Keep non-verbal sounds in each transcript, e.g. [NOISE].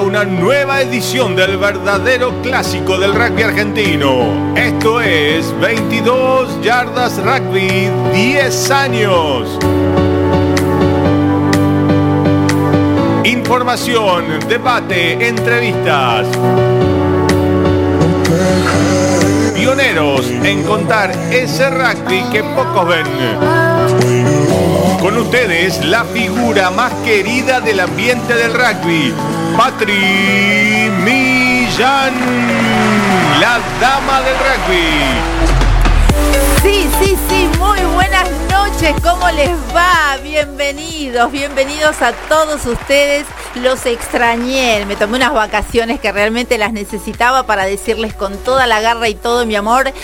una nueva edición del verdadero clásico del rugby argentino. Esto es 22 Yardas Rugby 10 años. Información, debate, entrevistas. Pioneros en contar ese rugby que pocos ven. Con ustedes, la figura más querida del ambiente del rugby, Patri Millán, la dama del rugby. Sí, sí, sí, muy buenas noches, ¿cómo les va? Bienvenidos, bienvenidos a todos ustedes. Los extrañé, me tomé unas vacaciones que realmente las necesitaba para decirles con toda la garra y todo mi amor.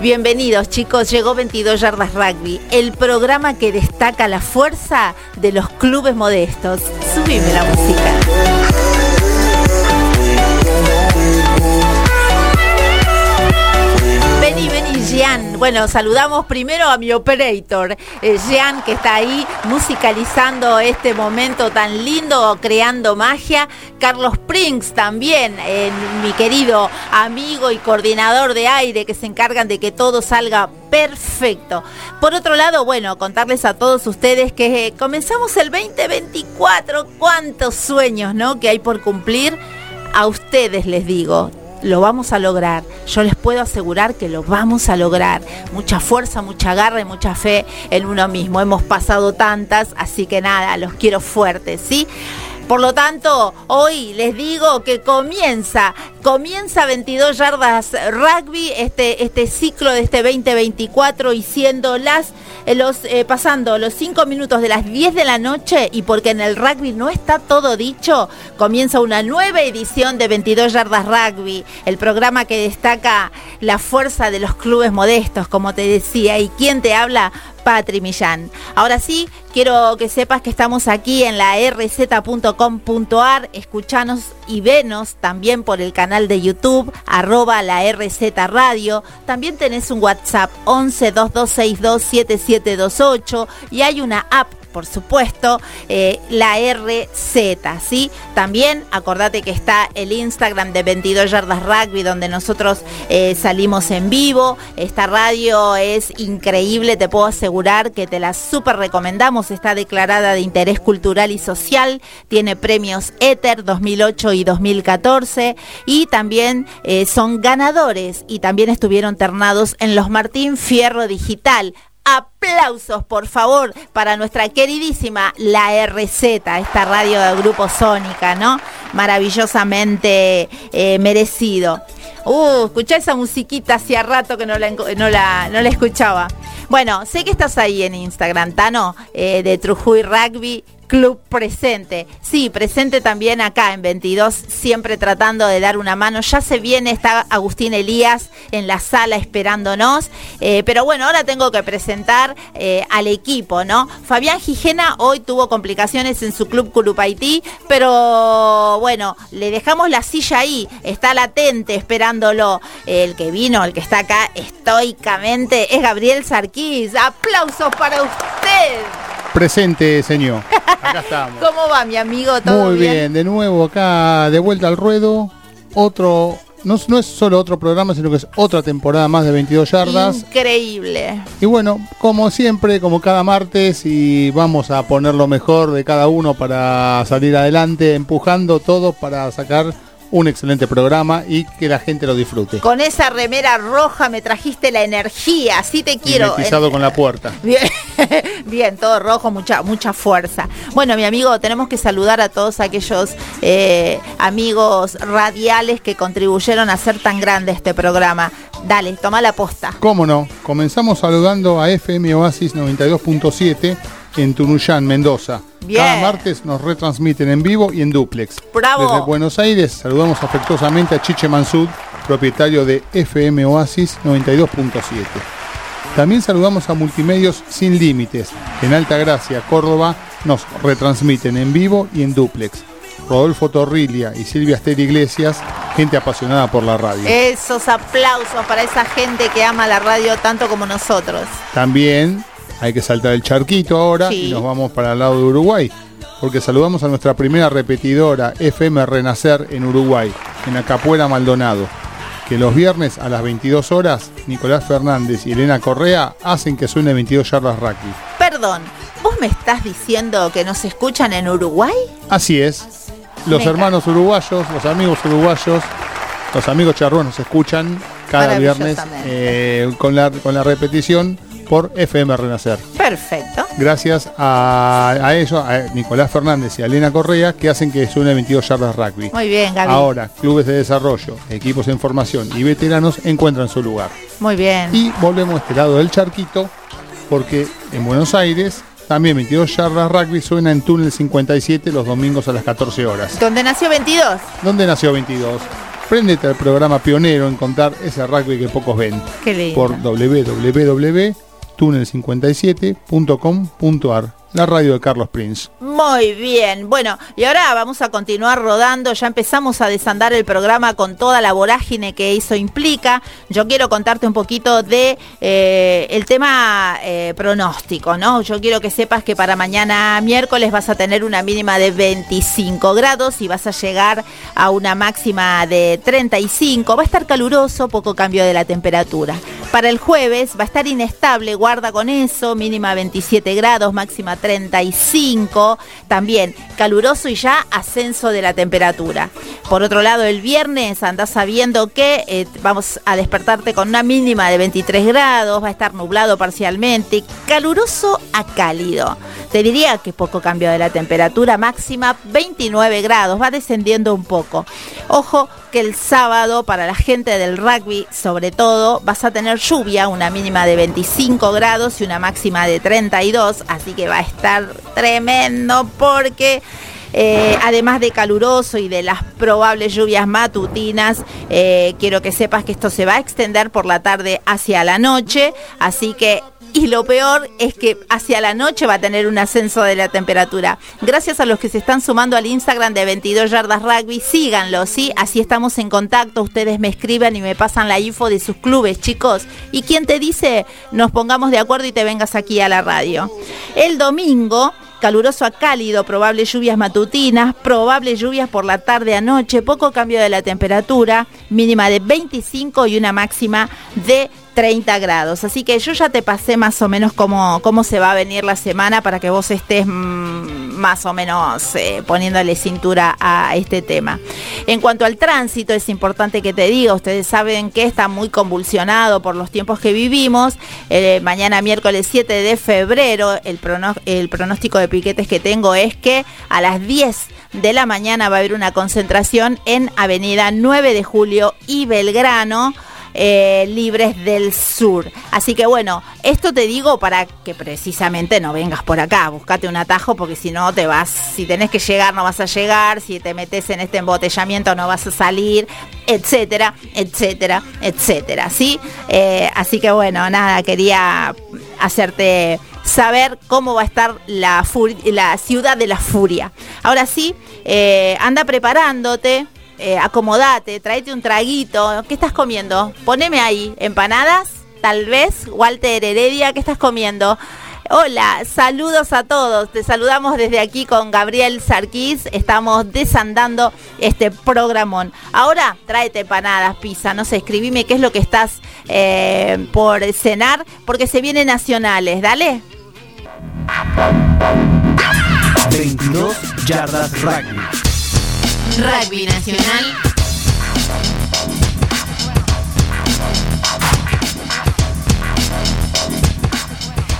Bienvenidos chicos, llegó 22 Yardas Rugby, el programa que destaca la fuerza de los clubes modestos. Subime la música. Bueno, saludamos primero a mi operator, eh, Jean, que está ahí musicalizando este momento tan lindo, creando magia. Carlos Prinks también, eh, mi querido amigo y coordinador de aire, que se encargan de que todo salga perfecto. Por otro lado, bueno, contarles a todos ustedes que eh, comenzamos el 2024. ¿Cuántos sueños, no? Que hay por cumplir. A ustedes les digo, lo vamos a lograr. Yo les puedo asegurar que lo vamos a lograr. Mucha fuerza, mucha garra y mucha fe en uno mismo. Hemos pasado tantas, así que nada, los quiero fuertes, ¿sí? Por lo tanto, hoy les digo que comienza, comienza 22 yardas rugby, este, este ciclo de este 2024 y siendo las, eh, los, eh, pasando los 5 minutos de las 10 de la noche y porque en el rugby no está todo dicho, comienza una nueva edición de 22 yardas rugby, el programa que destaca la fuerza de los clubes modestos, como te decía, y quién te habla, Patri Millán. Ahora sí, quiero que sepas que estamos aquí en la rz.com.ar, escuchanos y venos también por el canal de YouTube, arroba la RZ Radio. También tenés un WhatsApp 11 2262 7728 y hay una app por supuesto, eh, la RZ, ¿sí? También acordate que está el Instagram de 22 Yardas Rugby, donde nosotros eh, salimos en vivo. Esta radio es increíble, te puedo asegurar que te la súper recomendamos. Está declarada de interés cultural y social, tiene premios Ether 2008 y 2014 y también eh, son ganadores y también estuvieron ternados en los Martín Fierro Digital aplausos, por favor, para nuestra queridísima La RZ, esta radio del Grupo Sónica, ¿no? Maravillosamente eh, merecido. Uh, escuché esa musiquita hacía rato que no la, no la, no la escuchaba. Bueno, sé que estás ahí en Instagram, Tano, eh, de Trujuy Rugby Club presente. Sí, presente también acá en 22, siempre tratando de dar una mano. Ya se viene, está Agustín Elías en la sala esperándonos. Eh, pero bueno, ahora tengo que presentar eh, al equipo, ¿no? Fabián Gijena hoy tuvo complicaciones en su club Curupaití, pero bueno, le dejamos la silla ahí, está latente esperándolo. El que vino, el que está acá estoicamente, es Gabriel Sarquís. Aplausos para usted. Presente, señor. Acá estamos. ¿Cómo va, mi amigo? ¿Todo Muy bien? de nuevo acá de vuelta al ruedo. Otro, no, no, es solo otro programa, sino que es otra temporada más de 22 yardas. Increíble. Y bueno, como siempre, como cada martes, y vamos a poner lo mejor de cada uno para salir adelante, empujando todo para sacar un excelente programa y que la gente lo disfrute. Con esa remera roja me trajiste la energía, así te quiero. Pisado con la puerta. [LAUGHS] Bien, bien, todo rojo, mucha, mucha fuerza. Bueno, mi amigo, tenemos que saludar a todos aquellos eh, amigos radiales que contribuyeron a hacer tan grande este programa. Dale, toma la posta. ¿Cómo no? Comenzamos saludando a FM Oasis 92.7 en Tunuyán, Mendoza. Bien. Cada martes nos retransmiten en vivo y en duplex. Bravo. Desde Buenos Aires saludamos afectuosamente a Chiche Mansud, propietario de FM Oasis 92.7. También saludamos a Multimedios Sin Límites. En Alta Gracia, Córdoba, nos retransmiten en vivo y en duplex. Rodolfo Torrilia y Silvia Esther Iglesias, gente apasionada por la radio. Esos aplausos para esa gente que ama la radio tanto como nosotros. También hay que saltar el charquito ahora Sí. y nos vamos para el lado de Uruguay. porque saludamos a nuestra primera repetidora FM Renacer en Uruguay, en Acapuera Maldonado, que los viernes a las 22 horas Nicolás Fernández y Elena Correa hacen que suene 22 yardas rugby. Perdón, ¿vos me estás diciendo que nos escuchan en Uruguay? Así es. Los hermanos uruguayos, los amigos uruguayos, los amigos charrúas nos escuchan cada viernes eh, con, la, con la repetición por FM Renacer. Perfecto. Gracias a, ellos, a Nicolás Fernández y a Elena Correa, que hacen que suene 22 yardas rugby. Muy bien, Gaby. Ahora, clubes de desarrollo, equipos en formación y veteranos encuentran su lugar. Muy bien. Y volvemos a este lado del charquito, porque en Buenos Aires también 22 yardas rugby suena en Túnel 57 los domingos a las 14 horas. ¿Dónde nació 22? ¿Dónde nació 22? Préndete al programa pionero en contar ese rugby que pocos ven. Qué lindo. Por www.tunnel57.com.ar la radio de Carlos Prince. Muy bien, bueno, y ahora vamos a continuar rodando, ya empezamos a desandar el programa con toda la vorágine que eso implica. Yo quiero contarte un poquito de eh, el tema eh, pronóstico, ¿no? Yo quiero que sepas que para mañana miércoles vas a tener una mínima de 25 grados y vas a llegar a una máxima de 35. Va a estar caluroso, poco cambio de la temperatura. Para el jueves va a estar inestable, guarda con eso, mínima 27 grados, máxima 35, también caluroso y ya ascenso de la temperatura. Por otro lado, el viernes andás sabiendo que eh, vamos a despertarte con una mínima de 23 grados, va a estar nublado parcialmente, caluroso a cálido. Te diría que poco cambio de la temperatura máxima, 29 grados, va descendiendo un poco. Ojo el sábado para la gente del rugby, sobre todo, vas a tener lluvia, una mínima de 25 grados y una máxima de 32, así que va a estar tremendo porque... Eh, además de caluroso y de las probables lluvias matutinas, eh, quiero que sepas que esto se va a extender por la tarde hacia la noche, así que y lo peor es que hacia la noche va a tener un ascenso de la temperatura. Gracias a los que se están sumando al Instagram de 22 Yardas Rugby, síganlo, ¿sí? Así estamos en contacto, ustedes me escriben y me pasan la info de sus clubes, chicos. ¿Y quién te dice nos pongamos de acuerdo y te vengas aquí a la radio? El domingo caluroso a cálido, probables lluvias matutinas, probables lluvias por la tarde a noche, poco cambio de la temperatura, mínima de 25 y una máxima de 30 grados. Así que yo ya te pasé más o menos cómo, cómo se va a venir la semana para que vos estés mm, más o menos eh, poniéndole cintura a este tema. En cuanto al tránsito, es importante que te diga, ustedes saben que está muy convulsionado por los tiempos que vivimos. Eh, mañana miércoles 7 de febrero, el, el pronóstico de piquetes que tengo es que a las 10 de la mañana va a haber una concentración en Avenida 9 de Julio y Belgrano. Eh, libres del sur. Así que bueno, esto te digo para que precisamente no vengas por acá, buscate un atajo porque si no te vas, si tenés que llegar no vas a llegar, si te metes en este embotellamiento no vas a salir, etcétera, etcétera, etcétera, ¿sí? Eh, así que bueno, nada, quería hacerte saber cómo va a estar la, la ciudad de la furia. Ahora sí, eh, anda preparándote, eh, acomodate, tráete un traguito. ¿Qué estás comiendo? Poneme ahí, empanadas, tal vez, Walter Heredia, ¿qué estás comiendo? Hola, saludos a todos. Te saludamos desde aquí con Gabriel Sarquís. Estamos desandando este programón. Ahora tráete empanadas, pizza, no sé, escribime qué es lo que estás eh, por cenar, porque se vienen nacionales. Dale. 22 yardas rugby. Rugby Nacional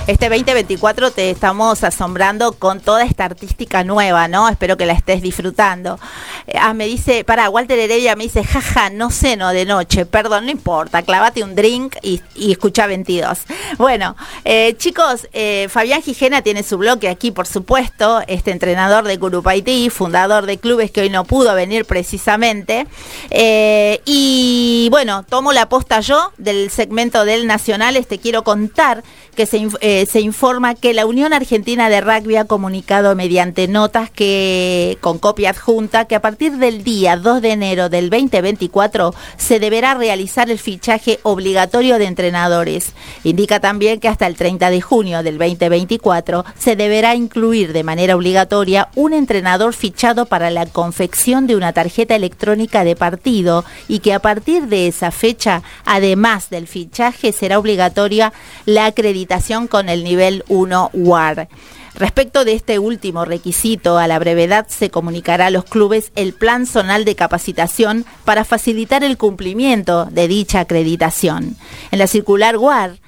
Este 2024 te estamos asombrando con toda esta artística nueva, ¿no? Espero que la estés disfrutando. Eh, ah, me dice, para, Walter Heredia me dice, jaja, no ceno de noche, perdón, no importa, clávate un drink y, escucha 22. Bueno, eh, chicos, eh, Fabián Gijena tiene su bloque aquí, por supuesto, este entrenador de Curupaití, fundador de clubes que hoy no pudo venir precisamente. y bueno, tomo la posta yo del segmento del Nacional, te quiero contar que se, eh, se informa que la Unión Argentina de Rugby ha comunicado mediante notas que con copia adjunta que a partir del día 2 de enero del 2024 se deberá realizar el fichaje obligatorio de entrenadores. Indica también que hasta el 30 de junio del 2024 se deberá incluir de manera obligatoria un entrenador fichado para la confección de una tarjeta electrónica de partido y que a partir de esa fecha, además del fichaje, será obligatoria la acreditación con el nivel 1 WAR. Respecto de este último requisito, a la brevedad se comunicará a los clubes el plan zonal de capacitación para facilitar el cumplimiento de dicha acreditación. En la circular WAR,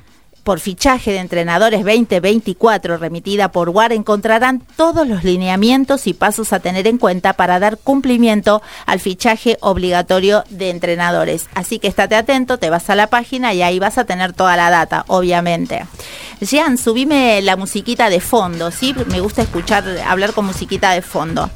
por fichaje de entrenadores 2024 remitida por WAR encontrarán todos los lineamientos y pasos a tener en cuenta para dar cumplimiento al fichaje obligatorio de entrenadores. Así que estate atento, te vas a la página y ahí vas a tener toda la data, obviamente. Jean, subime la musiquita de fondo, ¿sí? Me gusta escuchar, hablar con musiquita de fondo.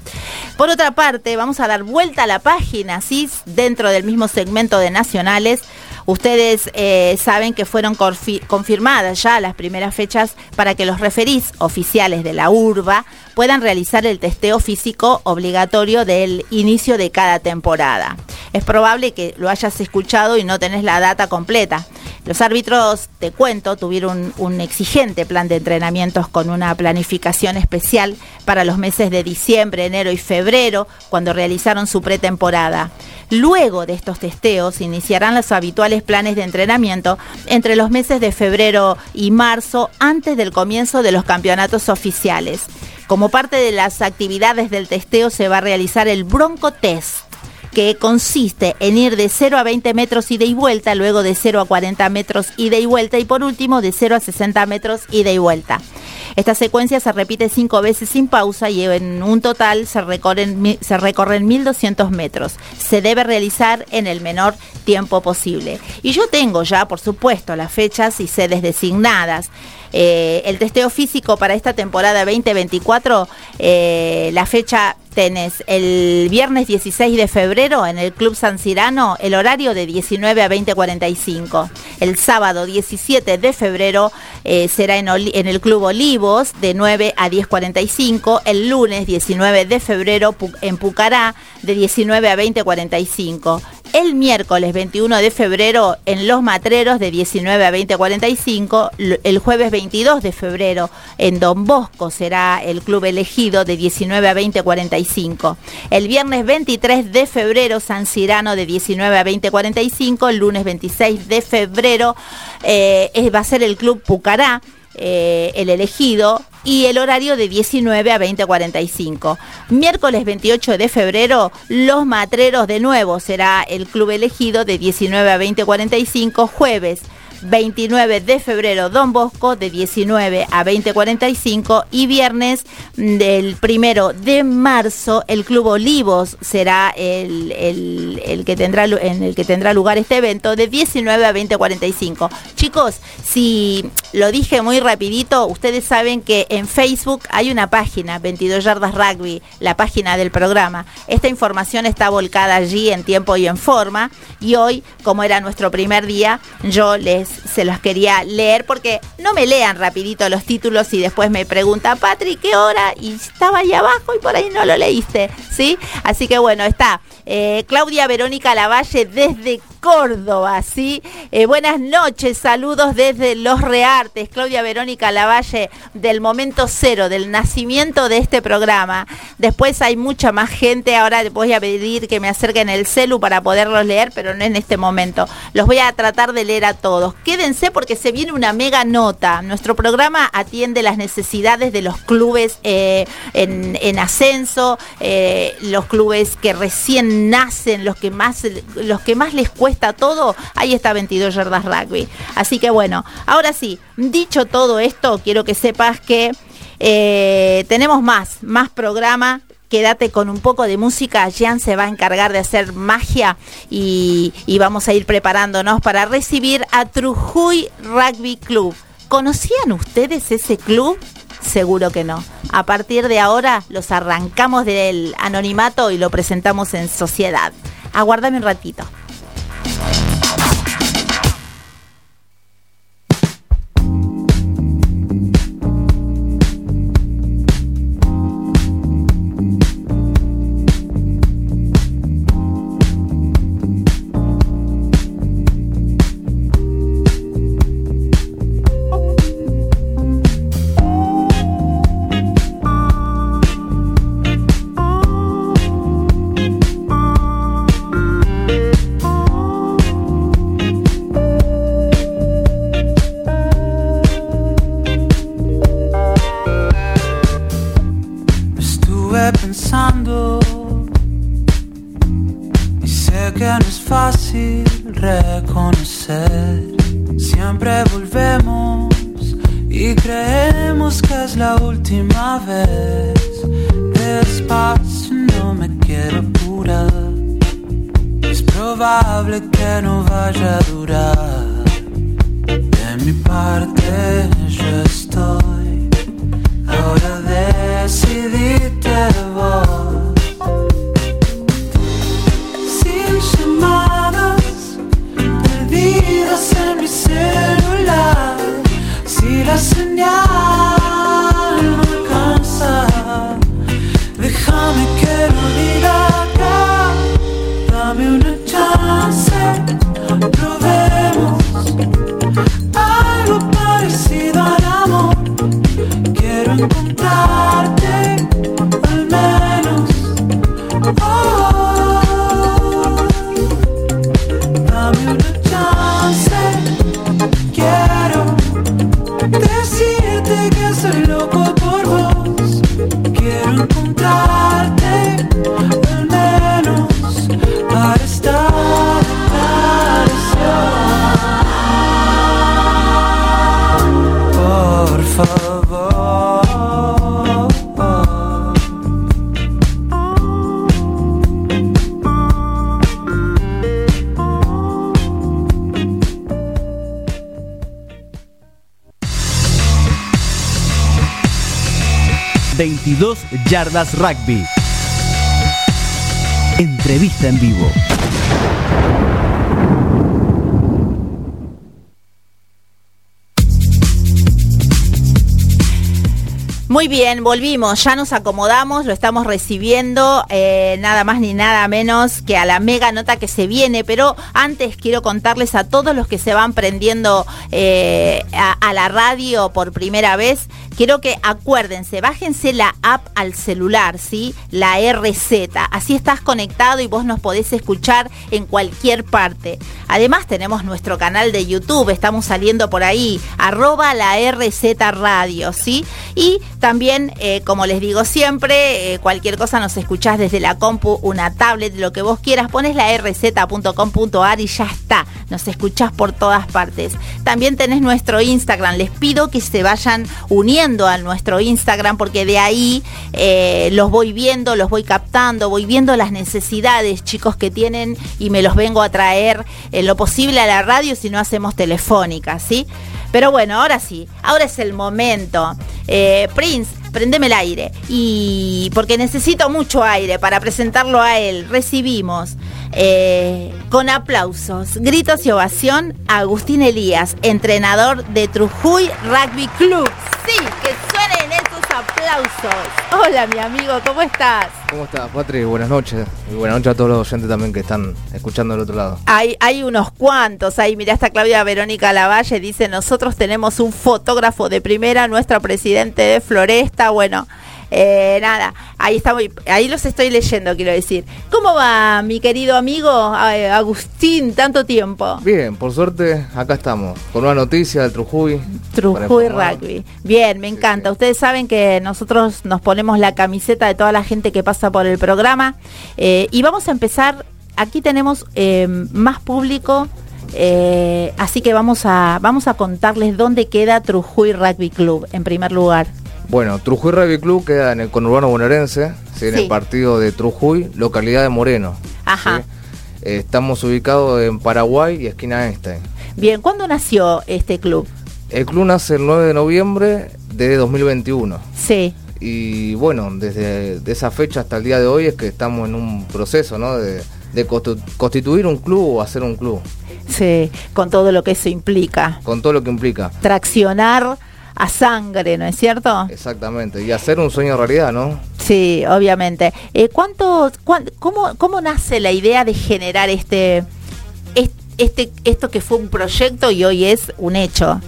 Por otra parte, vamos a dar vuelta a la página, ¿sí? Dentro del mismo segmento de nacionales Ustedes eh, saben que fueron confirmadas ya las primeras fechas para que los referís oficiales de la urba puedan realizar el testeo físico obligatorio del inicio de cada temporada. Es probable que lo hayas escuchado y no tenés la data completa. Los árbitros, te cuento, tuvieron un, exigente plan de entrenamientos con una planificación especial para los meses de diciembre, enero y febrero, cuando realizaron su pretemporada. Luego de estos testeos iniciarán los habituales planes de entrenamiento entre los meses de febrero y marzo antes del comienzo de los campeonatos oficiales. Como parte de las actividades del testeo se va a realizar el Bronco Test que consiste en ir de 0 a 20 metros ida y vuelta, luego de 0 a 40 metros ida y vuelta y por último de 0 a 60 metros ida y vuelta. Esta secuencia se repite cinco veces sin pausa y en un total se recorren, se recorren 1.200 metros. Se debe realizar en el menor tiempo posible. Y yo tengo ya, por supuesto, las fechas y sedes designadas. Eh, el testeo físico para esta temporada 2024, eh, la fecha tenés el viernes 16 de febrero en el Club San Cirano el horario de 19 a 20.45. El sábado 17 de febrero eh, será en, en, el Club Olivos de 9 a 10.45. El lunes 19 de febrero en Pucará de 19 a 20.45 el miércoles 21 de febrero en Los Matreros de 19 a 20.45. El jueves 22 de febrero en Don Bosco será el club elegido de 19 a 20.45. El viernes 23 de febrero San Cirano de 19 a 20.45. El lunes 26 de febrero eh, va a ser el club Pucará. Eh, el elegido y el horario de 19 a 20.45. Miércoles 28 de febrero, Los Matreros de nuevo será el club elegido de 19 a 20.45. Jueves 29 de febrero Don Bosco de 19 a 20.45 y viernes del primero de marzo el Club Olivos será el, el, que tendrá, en el que tendrá lugar este evento de 19 a 20.45. Chicos, si lo dije muy rapidito, ustedes saben que en Facebook hay una página, 22 Yardas Rugby, la página del programa. Esta información está volcada allí en tiempo y en forma y hoy, como era nuestro primer día, yo les se los quería leer porque no me lean rapidito los títulos y después me pregunta, Patri, ¿qué hora? Y estaba ahí abajo y por ahí no lo leíste, ¿sí? Así que bueno, está eh, Claudia Verónica Lavalle desde Córdoba, ¿sí? Eh, buenas noches, saludos desde Los Reartes, Claudia Verónica Lavalle, del momento cero, del nacimiento de este programa. Después hay mucha más gente, ahora voy a pedir que me acerquen el celu para poderlos leer, pero no en este momento. Los voy a tratar de leer a todos. Quédense porque se viene una mega nota. Nuestro programa atiende las necesidades de los clubes eh, en, ascenso, eh, los clubes que recién nacen, los que más, los que más les cuesta todo, ahí está 22 yardas rugby. Así que bueno, ahora sí, dicho todo esto, quiero que sepas que eh, tenemos más, más programa quédate con un poco de música. Jean se va a encargar de hacer magia y, y, vamos a ir preparándonos para recibir a Trujuy Rugby Club. ¿Conocían ustedes ese club? Seguro que no. A partir de ahora los arrancamos del anonimato y lo presentamos en sociedad. Aguárdame un ratito. Yardas rugby. Entrevista en vivo. Muy bien, volvimos, ya nos acomodamos, lo estamos recibiendo, eh, nada más ni nada menos que a la mega nota que se viene, pero antes quiero contarles a todos los que se van prendiendo eh, a, a la radio por primera vez, quiero que acuérdense, bájense la app al celular, ¿sí? La RZ, así estás conectado y vos nos podés escuchar en cualquier parte. Además tenemos nuestro canal de YouTube, estamos saliendo por ahí, arroba la RZ Radio, ¿sí? Y también, eh, como les digo siempre, eh, cualquier cosa nos escuchás desde la compu, una tablet, lo que vos quieras, pones la rz.com.ar y ya está, nos escuchás por todas partes. También tenés nuestro Instagram, les pido que se vayan uniendo a nuestro Instagram porque de ahí eh, los voy viendo, los voy captando, voy viendo las necesidades, chicos, que tienen y me los vengo a traer en lo posible a la radio si no hacemos telefónica, ¿sí? Pero bueno, ahora sí, ahora es el momento. Eh, Prince, prendeme el aire. Y porque necesito mucho aire para presentarlo a él, recibimos eh, con aplausos, gritos y ovación a Agustín Elías, entrenador de Trujuy Rugby Club. Sí, que esos aplausos. Hola, mi amigo, ¿cómo estás? ¿Cómo estás, Patri? Buenas noches. Y buenas noches a todos los oyentes también que están escuchando del otro lado. Hay, hay unos cuantos ahí, mirá esta Claudia Verónica Lavalle, dice, nosotros tenemos un fotógrafo de primera, nuestro presidente de Floresta, bueno, eh, nada, ahí estamos, ahí los estoy leyendo, quiero decir. ¿Cómo va mi querido amigo eh, Agustín, tanto tiempo? Bien, por suerte, acá estamos, con una noticia del Trujuy. Trujuy. Rugby. Bien, me Sí, encanta. sí. Ustedes saben que nosotros nos ponemos la camiseta de toda la gente que pasa por el programa eh, y vamos a empezar. Aquí tenemos eh, más público, eh, así que vamos a vamos a contarles dónde queda Trujuy Rugby Club en primer lugar. Bueno, Trujuy Rugby Club queda en el conurbano bonaerense, ¿sí? en Sí. el partido de Trujuy, localidad de Moreno. Ajá. ¿sí? Eh, estamos ubicados en Paraguay y esquina Einstein. Bien, ¿cuándo nació este club? El club nace el 9 de noviembre de 2021. Sí, Y bueno, desde de esa fecha hasta el día de hoy es que estamos en un proceso ¿no? de, de constituir un club o hacer un club, sí, con todo lo que eso implica. con todo lo que implica. Traccionar a sangre, ¿no es cierto? Exactamente, y hacer un sueño realidad, ¿no? Sí, obviamente. Eh, ¿cuánto, cuán- cómo, ¿Cómo nace la idea de generar este, es- este, esto que fue un proyecto y hoy es un hecho?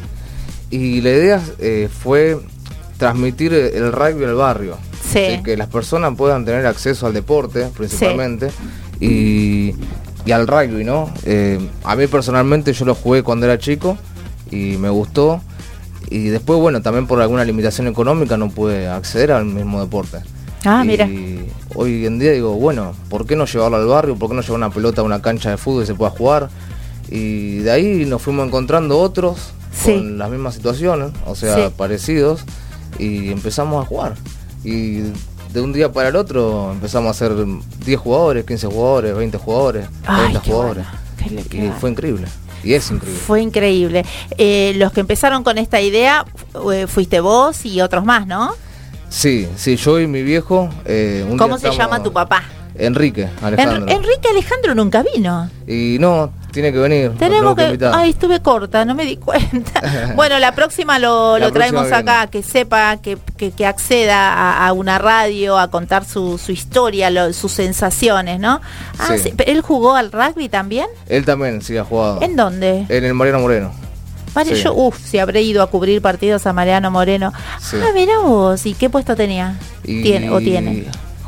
Y la idea eh, fue transmitir el rugby al barrio, Sí. que las personas puedan tener acceso al deporte principalmente y, y al rugby, ¿no? Eh, a mí personalmente yo lo jugué cuando era chico y me gustó y después, bueno, también por alguna limitación económica no pude acceder al mismo deporte. Ah, y mira. hoy en día digo, bueno, ¿por qué no llevarlo al barrio? ¿Por qué no llevar una pelota a una cancha de fútbol y se pueda jugar? Y de ahí nos fuimos encontrando otros Sí. con las mismas situaciones, o sea, Sí. parecidos, y empezamos a jugar. Y de un día para el otro empezamos a hacer 10 jugadores, 15 jugadores, 20 jugadores, Ay, 30 qué jugadores. bueno, y fue increíble. Y es increíble. Fue increíble. Eh, los que empezaron con esta idea eh, fuiste vos y otros más, ¿no? Sí, sí, yo y mi viejo. eh, un ¿Cómo día se estamos- llama tu papá? Enrique, Alejandro. En- Enrique Alejandro nunca vino. Y no, tiene que venir. Tenemos que. Ay, estuve corta, no me di cuenta. [LAUGHS] bueno, la próxima lo, La lo traemos viene. acá, que sepa, que, que, que acceda a, a una radio, a contar su, su historia, lo- sus sensaciones, ¿no? Ah, Sí. sí, ¿Él jugó al rugby también? Él también sí ha jugado. ¿En dónde? En el Mariano Moreno. Mari- sí. Yo, uff, si habré ido a cubrir partidos a Mariano Moreno. Sí. Ah, mira vos, ¿y qué puesto tenía? Y Tiene, o tiene.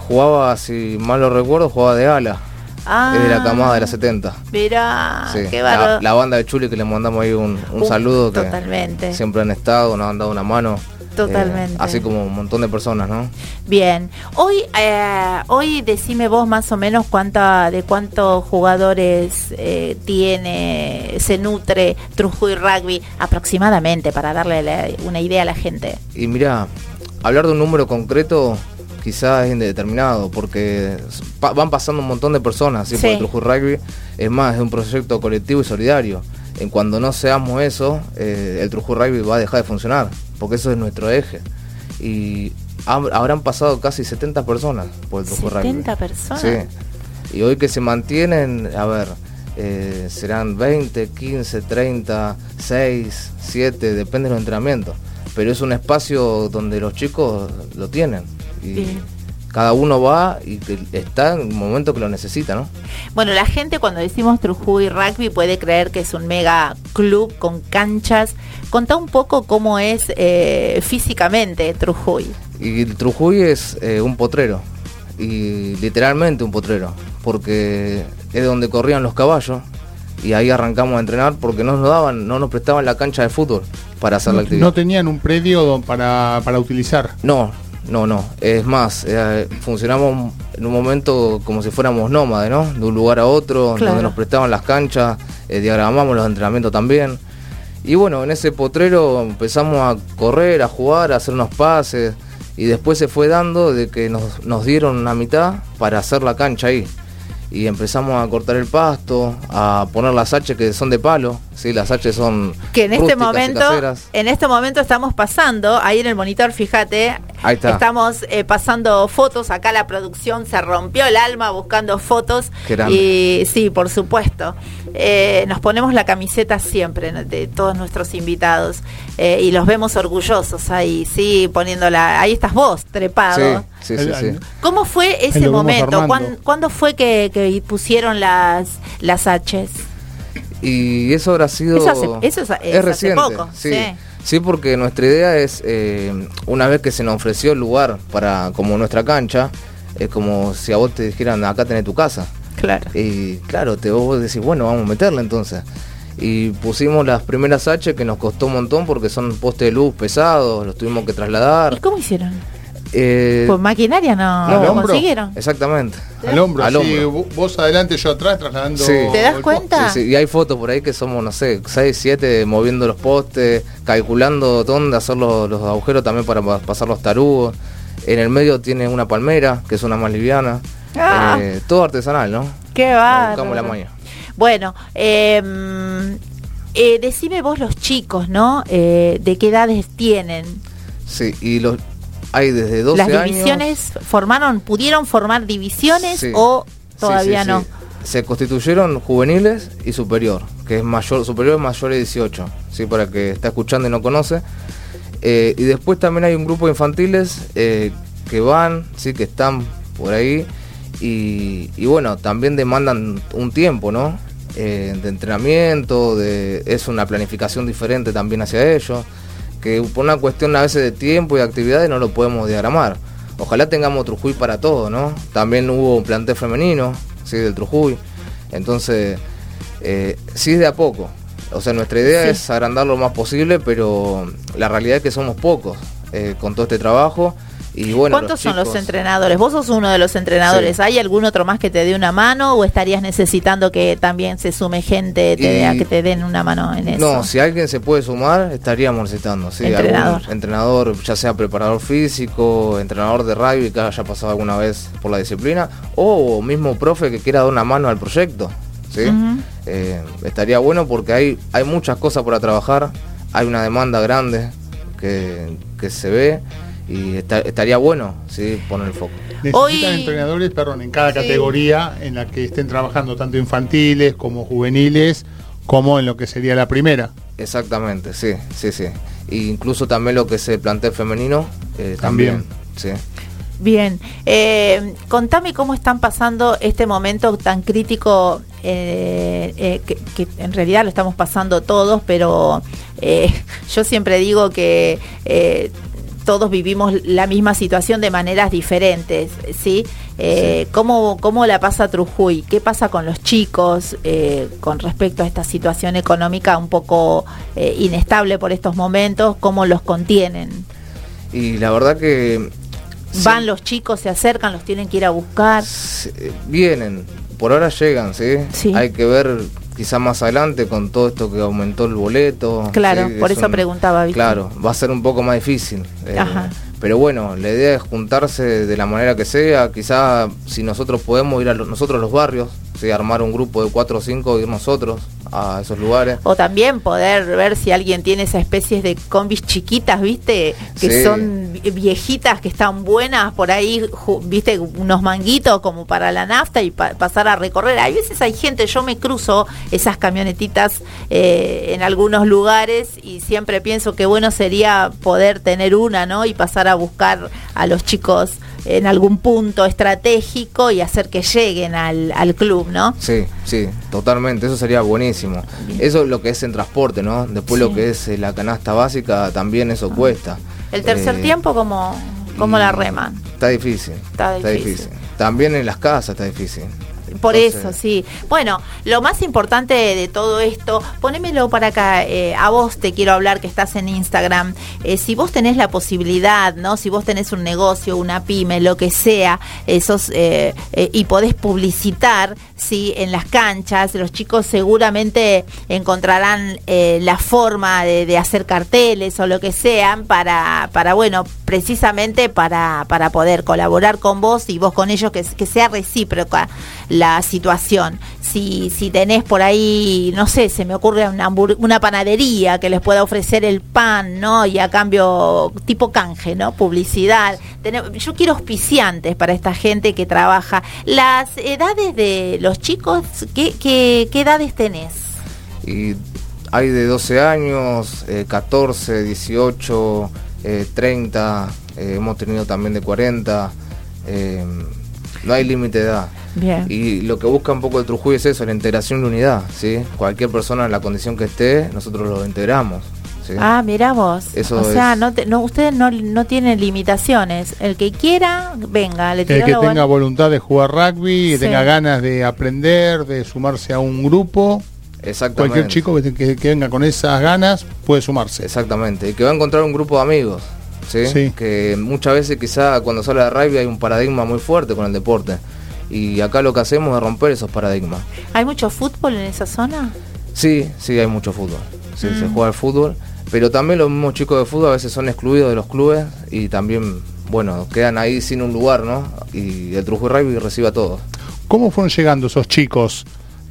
Jugaba, si mal lo recuerdo, jugaba de ala. Ah, Es de la camada de la 70. Mirá, Sí. qué la, la banda de Chuli que le mandamos ahí un, un Uh, saludo. Que totalmente. Siempre han estado, nos han dado una mano. Totalmente. Eh, así como un montón de personas, ¿no? Bien, hoy, eh, hoy decime vos más o menos cuánta, de cuántos jugadores eh, tiene, se nutre Trujuy Rugby aproximadamente para darle la- una idea a la gente. Y mira, hablar de un número concreto quizás es indeterminado, porque pa- van pasando un montón de personas, ¿sí? Sí. Porque el Trujillo Rugby es más, es un proyecto colectivo y solidario. En cuando no seamos eso, eh, el Trujillo Rugby va a dejar de funcionar, porque eso es nuestro eje. Y hab- habrán pasado casi 70 personas por el Trujillo Rugby. 70 personas. Sí. Y hoy que se mantienen, a ver, eh, serán 20, 15, 30, 6, 7, depende de los entrenamientos. Pero es un espacio donde los chicos lo tienen. Y Bien. cada uno va y está en el momento que lo necesita, ¿no? Bueno, la gente cuando decimos Trujuy Rugby puede creer que es un mega club con canchas. Contá un poco cómo es eh, físicamente Trujuy. Y el Trujuy es eh, un potrero. Y literalmente un potrero. Porque es donde corrían los caballos. Y ahí arrancamos a entrenar porque no nos daban, no nos prestaban la cancha de fútbol para hacer la No, actividad. no tenían un predio para, para utilizar. No, no, no. Es más, eh, funcionamos en un momento como si fuéramos nómades, ¿no? De un lugar a otro, Claro. donde nos prestaban las canchas, eh, diagramamos los entrenamientos también. Y bueno, en ese potrero empezamos a correr, a jugar, a hacer unos pases. Y después se fue dando de que nos, nos dieron una mitad para hacer la cancha ahí. Y empezamos a cortar el pasto, a poner las H que son de palo. Sí, las H son que en este momento en este momento estamos pasando ahí en el monitor fíjate Ahí está. estamos eh, pasando fotos acá la producción se rompió el alma buscando fotos y sí por supuesto Eh, nos ponemos la camiseta siempre de todos nuestros invitados eh, y los vemos orgullosos ahí sí poniéndola ahí estás vos trepado Sí, sí, sí, sí. ¿Cómo fue ese momento? armando. ¿Cuán- ¿Cuándo fue que, que pusieron las, las H's? Y eso habrá sido. Eso hace- eso es- es hace reciente. poco, sí. sí. Sí, porque nuestra idea es, eh, una vez que se nos ofreció el lugar para como nuestra cancha, es como si a vos te dijeran, acá tenés tu casa. Claro. Y claro, te vos decís, bueno, vamos a meterla entonces. Y pusimos las primeras H que nos costó un montón porque son postes de luz pesados, los tuvimos que ¿Y trasladar. cómo hicieron? Eh, Pues maquinaria no, ¿Al no hombro? consiguieron. exactamente. Al hombro, Al hombro. vo- vos adelante, yo atrás, trasladando. Sí. ¿Te das cuenta? Sí, sí, y hay fotos por ahí que somos, no sé, 6, 7 moviendo los postes, calculando dónde hacer los, los agujeros también para pa- pasar los tarugos. En el medio tiene una palmera, que es una más liviana. Ah. Eh, todo artesanal, ¿no? Qué va. buscamos la maña. Bueno, eh, eh, decime vos los chicos, ¿no? Eh, ¿De qué edades tienen? Sí, y los hay desde 12 ¿Las años. divisiones formaron, pudieron formar divisiones Sí. o todavía sí, no? Se constituyeron juveniles y superior, que es mayor, superior es mayor de 18, ¿sí? para que está escuchando y no conoce. Eh, y después también hay un grupo de infantiles eh, que van, sí, que están por ahí. Y, y bueno, también demandan un tiempo, ¿no? Eh, de entrenamiento, de, es una planificación diferente también hacia ellos, que por una cuestión a veces de tiempo y de actividades no lo podemos diagramar. Ojalá tengamos Trujuy para todo, ¿no? También hubo un plantel femenino, sí, del Trujuy. Entonces, eh, sí es de a poco. O sea, nuestra idea Sí. es agrandar lo más posible, pero la realidad es que somos pocos eh, con todo este trabajo Y bueno, ¿Cuántos son los entrenadores? Vos sos uno de los entrenadores. Sí. ¿Hay algún otro más que te dé una mano o estarías necesitando que también se sume gente te a que te den una mano en eso? No, si alguien se puede sumar, estaríamos necesitando. Sí, Entrenador. algún entrenador, ya sea preparador físico, entrenador de rugby que haya pasado alguna vez por la disciplina, o mismo profe que quiera dar una mano al proyecto. ¿sí? Eh, estaría bueno porque hay, hay muchas cosas para trabajar, hay una demanda grande que, que se ve y esta- estaría bueno ¿sí? poner el foco. Necesitan Hoy- entrenadores, perdón, en cada Sí. categoría en la que estén trabajando tanto infantiles como juveniles, como en lo que sería la primera. Exactamente, sí, sí, sí. E incluso también lo que es el plantel femenino, eh, también. También. Sí. Bien, eh, contame cómo están pasando este momento tan crítico, eh, eh, que, que en realidad lo estamos pasando todos, pero eh, [LAUGHS] yo siempre digo que eh, todos vivimos la misma situación de maneras diferentes, ¿sí? Eh, ¿cómo, ¿Cómo la pasa Trujuy? ¿Qué pasa con los chicos eh, con respecto a esta situación económica un poco eh, inestable por estos momentos? ¿Cómo los contienen? Y la verdad que Van los chicos, se acercan, los tienen que ir a buscar. vienen, por ahora llegan, ¿sí? Sí. Hay que ver quizá más adelante con todo esto que aumentó el boleto. Claro, ¿sí? por Es eso preguntaba, ¿viste? Claro, va a ser un poco más difícil. eh, Ajá. Pero bueno, la idea es juntarse de la manera que sea. Quizá si nosotros podemos ir a los- nosotros a los barrios, ¿sí? armar un grupo de cuatro o cinco, ir nosotros a esos lugares. O también poder ver si alguien tiene esas especies de combis chiquitas, ¿viste? Que Sí. son vi- viejitas, que están buenas, por ahí, ¿viste? Unos manguitos como para la nafta y pa- pasar a recorrer. Hay veces hay gente, yo me cruzo esas camionetitas eh, en algunos lugares y siempre pienso que bueno sería poder tener una, ¿no? Y pasar a buscar a los chicos en algún punto estratégico y hacer que lleguen al, al club, ¿no? Sí, sí, totalmente, eso sería buenísimo. Eso es lo que es en transporte, ¿no? Después Sí. Ah. lo que es eh, la canasta básica, también eso cuesta. El tercer Eh, tiempo, como cómo la reman? Está difícil. Está difícil. También en las casas está difícil. Por Entonces, eso, sí. Bueno, lo más importante de todo esto, ponémelo para acá, eh, a vos te quiero hablar que estás en Instagram. Eh, si vos tenés la posibilidad, ¿no? Si vos tenés un negocio, una pyme, lo que sea, esos, eh, eh, y podés publicitar, sí, en las canchas, los chicos seguramente encontrarán eh, la forma de, de hacer carteles o lo que sean para, para bueno, precisamente para, para poder colaborar con vos y vos con ellos, que, que sea recíproca la situación. Si, si tenés por ahí, no sé, se me ocurre una, una panadería que les pueda ofrecer el pan, ¿no? Y a cambio, tipo canje, ¿no? Publicidad. Yo quiero auspiciantes para esta gente que trabaja. Las edades de los chicos, ¿qué, qué, qué edades tenés? Y hay de 12 años, eh, 14, 18, eh, 30, eh, hemos tenido también de 40. No hay límite de edad. Bien. Y lo que busca un poco el Trujuy es eso, la integración de unidad. ¿sí? Cualquier persona en la condición que esté, nosotros lo integramos. ¿sí? Ah, mira vos. Eso o sea, es- no, te- no ustedes no, no tienen limitaciones. El que quiera, venga, le El que la tenga voluntad de jugar rugby, que Sí. tenga ganas de aprender, de sumarse a un grupo, Exactamente. cualquier chico que, que- que venga con esas ganas puede sumarse. Exactamente, y que va a encontrar un grupo de amigos, ¿sí? Sí. Que muchas veces quizá cuando se habla de rugby hay un paradigma muy fuerte con el deporte. Y acá lo que hacemos es romper esos paradigmas. ¿Hay mucho fútbol en esa zona? Sí, sí, hay mucho fútbol. Sí, Mm. se juega al fútbol. Pero también los mismos chicos de fútbol a veces son excluidos de los clubes y también, bueno, quedan ahí sin un lugar, ¿no? Y el Trujillo Rugby recibe a todos. ¿Cómo fueron llegando esos chicos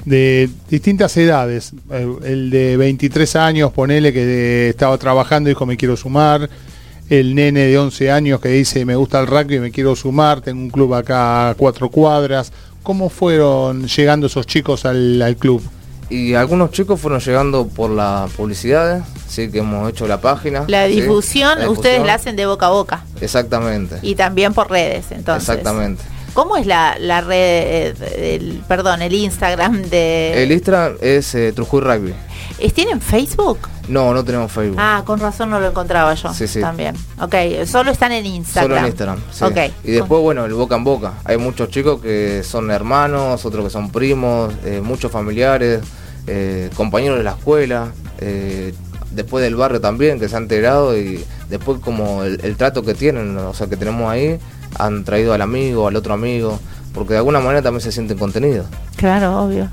de distintas edades? Eh, El de 23 años, ponele que estaba trabajando y dijo me quiero sumar. El nene de 11 años que dice me gusta el rugby, me quiero sumar, tengo un club acá a cuatro cuadras. ¿Cómo fueron llegando esos chicos al, al club? Y algunos chicos fueron llegando por las publicidades, sí, que hemos hecho la página. La ¿sí? difusión, ustedes la hacen de boca a boca. Exactamente. Y también por redes, entonces. Exactamente. ¿Cómo es la, la red, el, perdón, el Instagram de... El Instagram es eh, Trujuy Rugby. ¿Es- ¿Tienen Facebook? No, no tenemos Facebook. Ah, con razón no lo encontraba yo. Sí, sí. También. Ok, solo están en Instagram. Solo en Instagram. sí. Ok. Y después, bueno, el boca en boca. Hay muchos chicos que son hermanos, otros que son primos, eh, muchos familiares, eh, compañeros de la escuela, eh, después del barrio también, que se han enterado y después como el, el trato que tienen, o sea, que tenemos ahí, han traído al amigo, al otro amigo, porque de alguna manera también se sienten contenidos. Claro, obvio.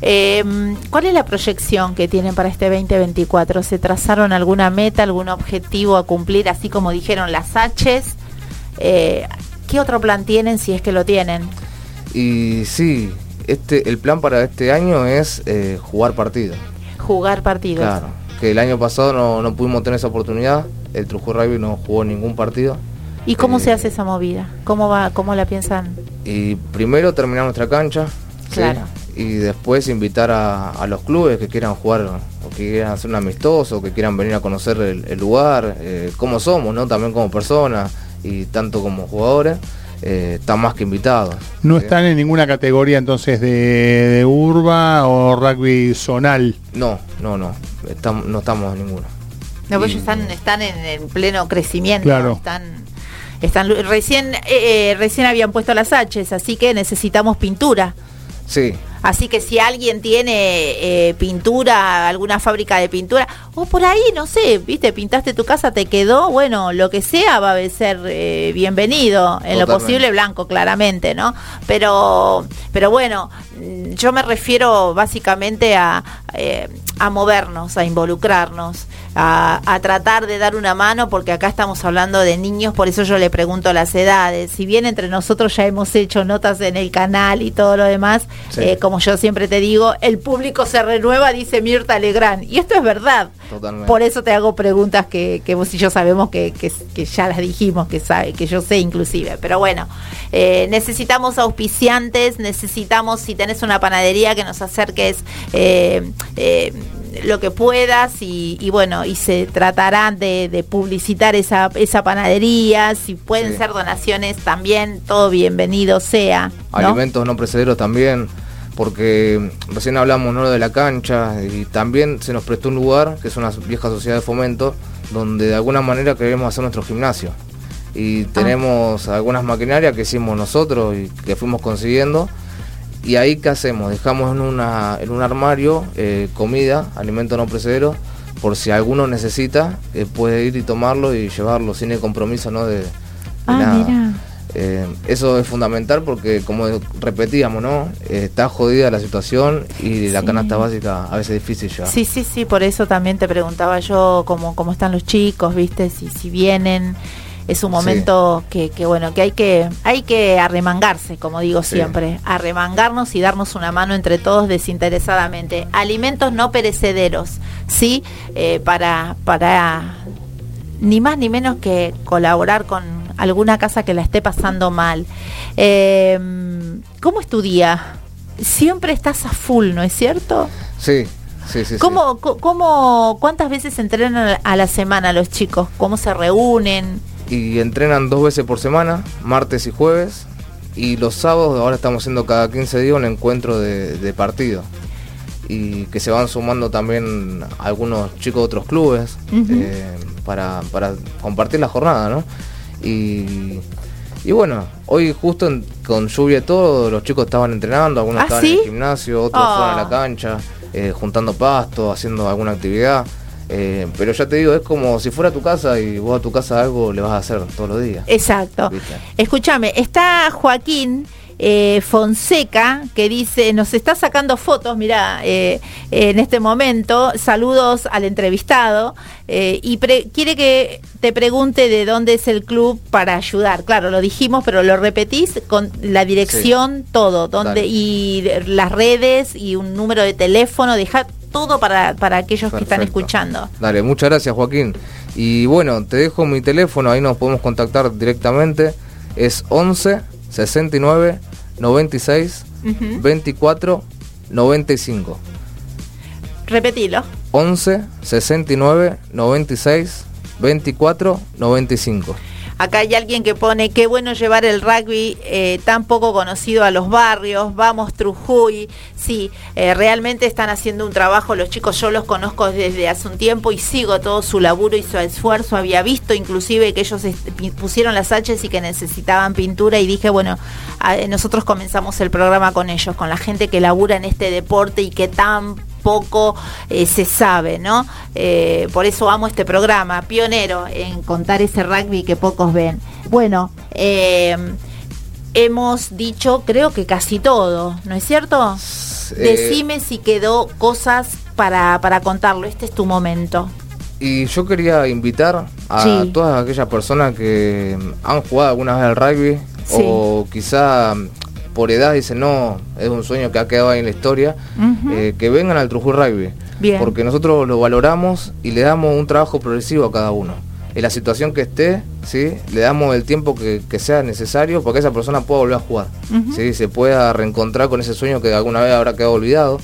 Eh, ¿Cuál es la proyección que tienen para este 2024? ¿Se trazaron alguna meta, algún objetivo a cumplir, así como dijeron las H's? Eh, ¿Qué otro plan tienen si es que lo tienen? Y sí, este, el plan para este año es eh, jugar partidos. Jugar partidos. Claro, que el año pasado no, no pudimos tener esa oportunidad, el Trujillo Rugby no jugó ningún partido. ¿Y cómo Eh, se hace esa movida? ¿Cómo va, cómo la piensan? Y primero terminar nuestra cancha. ¿sí? Claro. Y después invitar a, a los clubes que quieran jugar o que quieran hacer un amistoso, que quieran venir a conocer el, el lugar, eh, cómo somos, ¿no? También como personas y tanto como jugadores, eh, están más que invitados. No ¿sí? están en ninguna categoría entonces de, de urba o rugby zonal. No, no, no. Estamos, no estamos en ninguno. No, pues Y- ellos están, están en, en pleno crecimiento. Claro. Están, están recién, eh, eh, recién habían puesto las H's, así que necesitamos pintura. Sí, Así que si alguien tiene eh, pintura, alguna fábrica de pintura, o por ahí, no sé, viste, pintaste tu casa, te quedó, bueno, lo que sea va a ser eh, bienvenido, en lo posible blanco, claramente, ¿no? Pero, pero bueno, mm, yo me refiero básicamente a, eh, a movernos, a involucrarnos, a, a tratar de dar una mano, porque acá estamos hablando de niños, por eso yo le pregunto las edades. Si bien entre nosotros ya hemos hecho notas en el canal y todo lo demás, Sí. eh, como yo siempre te digo, el público se renueva, dice Mirta Legrand. Y esto es verdad. Totalmente. Por eso te hago preguntas que, que vos y yo sabemos que, que- que ya las dijimos, que, sabe, que yo sé inclusive. Pero bueno, eh, necesitamos auspiciantes, necesitamos, si tenés una panadería, que nos acerques eh, eh, lo que puedas y, y bueno, y se tratará de, de publicitar esa, esa panadería. Si pueden Sí. ser donaciones también, todo bienvenido sea. ¿no? alimentos no precederos también, porque recién hablamos ¿no? de la cancha y también se nos prestó un lugar, que es una vieja sociedad de fomento, donde de alguna manera queremos hacer nuestro gimnasio. Y tenemos algunas maquinarias que hicimos nosotros y que fuimos consiguiendo. Y ahí qué hacemos? Dejamos en, una, en un armario eh, comida, alimentos no precederos, por si alguno necesita, eh, puede ir y tomarlo y llevarlo sin el compromiso ¿no? de, de Ah, nada. mira. Eh, eso es fundamental porque, como repetíamos, ¿no? Eh, está jodida la situación y la Sí. canasta básica a veces es difícil ya. Sí, sí, sí, por eso también te preguntaba yo cómo, cómo están los chicos, viste, si, si vienen. Es un Sí. momento que, que, bueno, que hay que hay que arremangarse, como digo Sí. siempre, arremangarnos y darnos una mano entre todos desinteresadamente. Alimentos no perecederos, ¿sí? Eh, para, para ni más ni menos que colaborar con alguna casa que la esté pasando mal. Eh, ¿Cómo es tu día? Siempre estás a full, ¿no es cierto? Sí, sí, sí. ¿Cómo, cómo, ¿Cuántas veces entrenan a la semana los chicos? ¿Cómo se reúnen? Y entrenan dos veces por semana, martes y jueves. Y los sábados, ahora estamos haciendo cada 15 días un encuentro de, de partido. Y que se van sumando también algunos chicos de otros clubes eh, para, para compartir la jornada, ¿no? Y, y bueno, hoy justo en- con lluvia y todo, los chicos estaban entrenando, algunos ¿Ah, estaban en el gimnasio, otros Ah. fueron a la cancha, eh, juntando pasto, haciendo alguna actividad. Eh, pero ya te digo, es como si fuera tu casa y vos a tu casa algo le vas a hacer todos los días. Exacto. Escúchame, está Joaquín eh, Fonseca que dice, nos está sacando fotos, mira, eh, en este momento, saludos al entrevistado eh, y pre- quiere que te pregunte de dónde es el club para ayudar. Claro, lo dijimos, pero lo repetís con la dirección, todo, donde y las redes y un número de teléfono, deja todo para, para aquellos que están escuchando. Dale, muchas gracias Joaquín. Y bueno, te dejo mi teléfono, ahí nos podemos contactar directamente. Es 11 69 96 Ujú. 24 95. Repetilo. 11 69 96 24 95. Acá hay alguien que pone, qué bueno llevar el rugby eh, tan poco conocido a los barrios, vamos Trujuy. Sí, eh, realmente están haciendo un trabajo, los chicos yo los conozco desde hace un tiempo y sigo todo su laburo y su esfuerzo. Había visto inclusive que ellos pusieron las H's y que necesitaban pintura y dije, bueno, nosotros comenzamos el programa con ellos, con la gente que labura en este deporte y que tan poco eh, se sabe, ¿no? Eh, por eso amo este programa, pionero en contar ese rugby que pocos ven. Bueno, eh, hemos dicho creo que casi todo, ¿no es cierto? Eh, Decime si quedó cosas para, para contarlo, este es tu momento. Y yo quería invitar a Sí. todas aquellas personas que han jugado alguna vez al rugby Sí. o quizá por edad dicen no, es un sueño que ha quedado ahí en la historia, eh, que vengan al Trujillo Rugby. Bien. Porque nosotros lo valoramos y le damos un trabajo progresivo a cada uno. En la situación que esté, ¿sí? le damos el tiempo que, que sea necesario para que esa persona pueda volver a jugar. ¿sí? Se pueda reencontrar con ese sueño que alguna vez habrá quedado olvidado.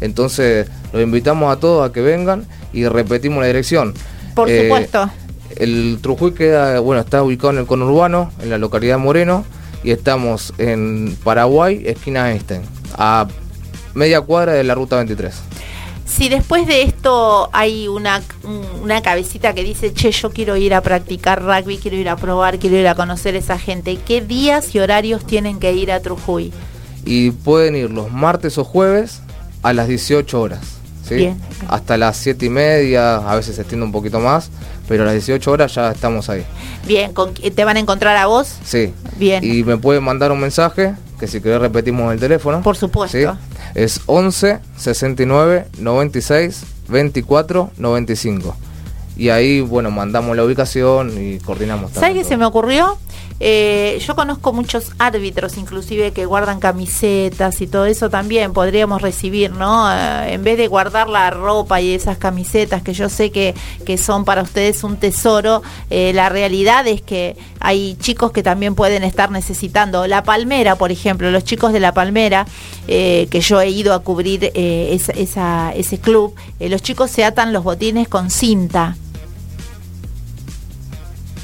Entonces, los invitamos a todos a que vengan y repetimos la dirección. Por Eh, supuesto. el Trujuy queda, bueno, está ubicado en el conurbano, en la localidad de Moreno, y estamos en Paraguay, esquina Einstein, a media cuadra de la ruta 23. Si después de esto hay una, una cabecita que dice, che, yo quiero ir a practicar rugby, quiero ir a probar, quiero ir a conocer esa gente, ¿qué días y horarios tienen que ir a Trujuy? Y pueden ir los martes o jueves a las 18 horas. ¿sí? Bien. Hasta las 7 y media, a veces se extiende un poquito más, pero a las 18 horas ya estamos ahí. Bien, ¿con, ¿te van a encontrar a vos? Sí. Bien. Y me pueden mandar un mensaje, que si querés repetimos el teléfono. Por supuesto. ¿sí? Es 11 69 96 24 95. Y ahí, bueno, mandamos la ubicación y coordinamos ¿Sabes qué se me ocurrió? Eh, yo conozco muchos árbitros, inclusive, que guardan camisetas y todo eso también podríamos recibir, ¿no? Eh, en vez de guardar la ropa y esas camisetas que yo sé que, que son para ustedes un tesoro, eh, la realidad es que hay chicos que también pueden estar necesitando. La Palmera, por ejemplo, los chicos de La Palmera, eh, que yo he ido a cubrir ese club, los chicos se atan los botines con cinta.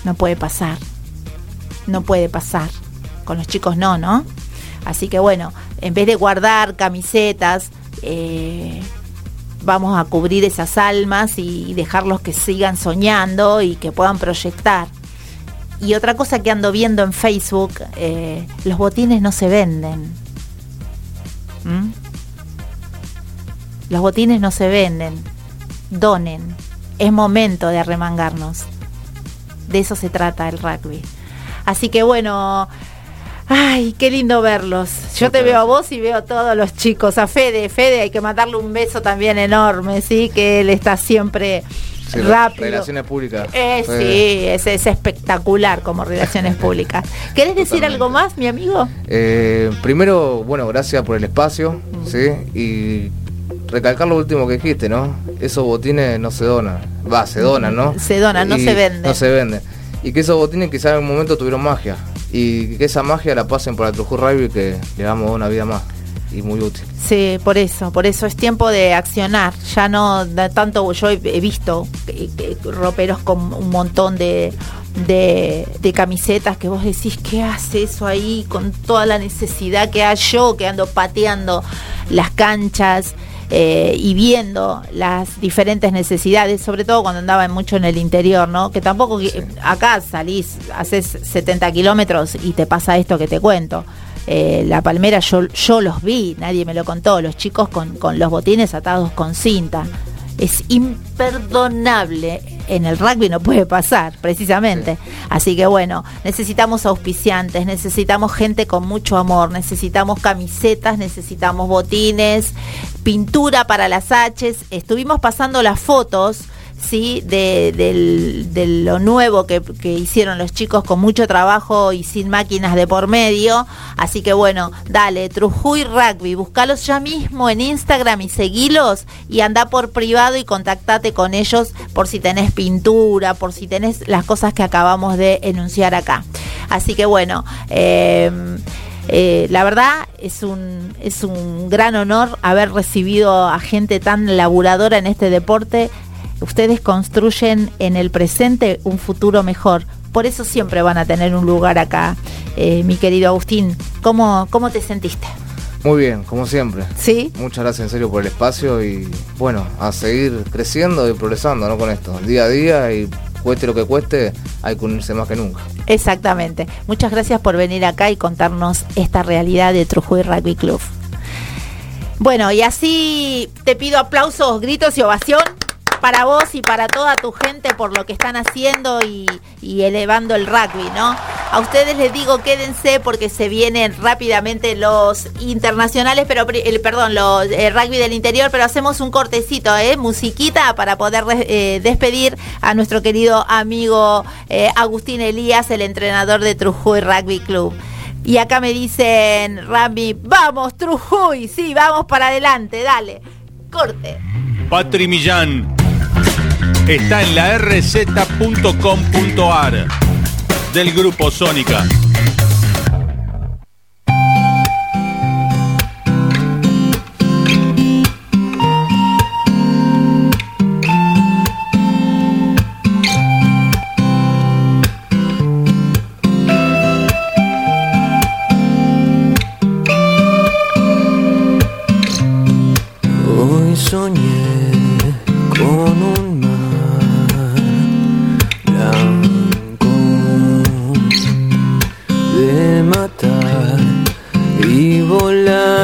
No puede pasar no puede pasar. Con los chicos no, ¿no? Así que bueno, en vez de guardar camisetas, eh, vamos a cubrir esas almas y dejarlos que sigan soñando y que puedan proyectar. Y otra cosa que ando viendo en Facebook, eh, los botines no se venden. ¿Mm? Los botines no se venden. Donen. Es momento de arremangarnos. De eso se trata el rugby. Así que bueno, ay, qué lindo verlos. Yo te veo a vos y veo a todos los chicos. A Fede, Fede hay que mandarle un beso también enorme, ¿sí? Que él está siempre Sí, rápido. Relaciones públicas. Eh, sí, es, es espectacular como relaciones [LAUGHS] públicas. ¿Querés decir Totalmente. algo más, mi amigo? Eh, primero, bueno, gracias por el espacio, ¿sí? Y recalcar lo último que dijiste, ¿no? Esos botines no se donan. Va, se donan, ¿no? Se donan, no Y se venden. No se venden. Y que esos botines quizás en algún momento tuvieron magia. Y que esa magia la pasen por Trujillo Rugby que le damos una vida más. Y muy útil. Sí, por eso, por eso es tiempo de accionar. Ya no da tanto, yo he, he visto eh, eh, roperos con un montón de, de, de camisetas que vos decís, ¿qué hace eso ahí con toda la necesidad que hay yo que ando pateando las canchas? Eh, y viendo las diferentes necesidades, sobre todo cuando andaba mucho en el interior, ¿no? Que tampoco acá salís, haces 70 kilómetros y te pasa esto que te cuento. Eh, la palmera yo, yo los vi, nadie me lo contó, los chicos con, con los botines atados con cinta. Es imperdonable. En el rugby no puede pasar, precisamente. Así que bueno, necesitamos auspiciantes, necesitamos gente con mucho amor, necesitamos camisetas, necesitamos botines, pintura para las H's. Estuvimos pasando las fotos ¿sí? de, de lo nuevo que, que hicieron los chicos con mucho trabajo y sin máquinas de por medio. Así que bueno, dale, Trujuy Rugby, buscalos ya mismo en Instagram y seguilos y anda por privado y contactate con ellos por si tenés pintura, por si tenés las cosas que acabamos de enunciar acá. Así que bueno, eh, eh, la verdad es un, es un gran honor haber recibido a gente tan laburadora en este deporte. Ustedes construyen en el presente un futuro mejor. Por eso siempre van a tener un lugar acá, eh, mi querido Agustín. ¿Cómo, ¿Cómo te sentiste? Muy bien, como siempre. ¿Sí? Muchas gracias en serio por el espacio y bueno, a seguir creciendo y progresando ¿no? con esto. Día a día y cueste lo que cueste, hay que unirse más que nunca. Exactamente. Muchas gracias por venir acá y contarnos esta realidad de Trujuy Rugby Club. Bueno, y así te pido aplausos, gritos y ovación para vos y para toda tu gente por lo que están haciendo y, elevando el rugby, ¿no? A ustedes les digo quédense porque se vienen rápidamente los internacionales, pero el, perdón, los eh, rugby del interior, pero hacemos un cortecito, ¿eh? Musiquita para poder eh, despedir a nuestro querido amigo eh, Agustín Elías, el entrenador de Trujuy Rugby Club. Y acá me dicen, Rami, vamos Trujuy, sí, vamos para adelante, dale, corte. Patri Millán está en la rz.com.ar del grupo Sónica. Volar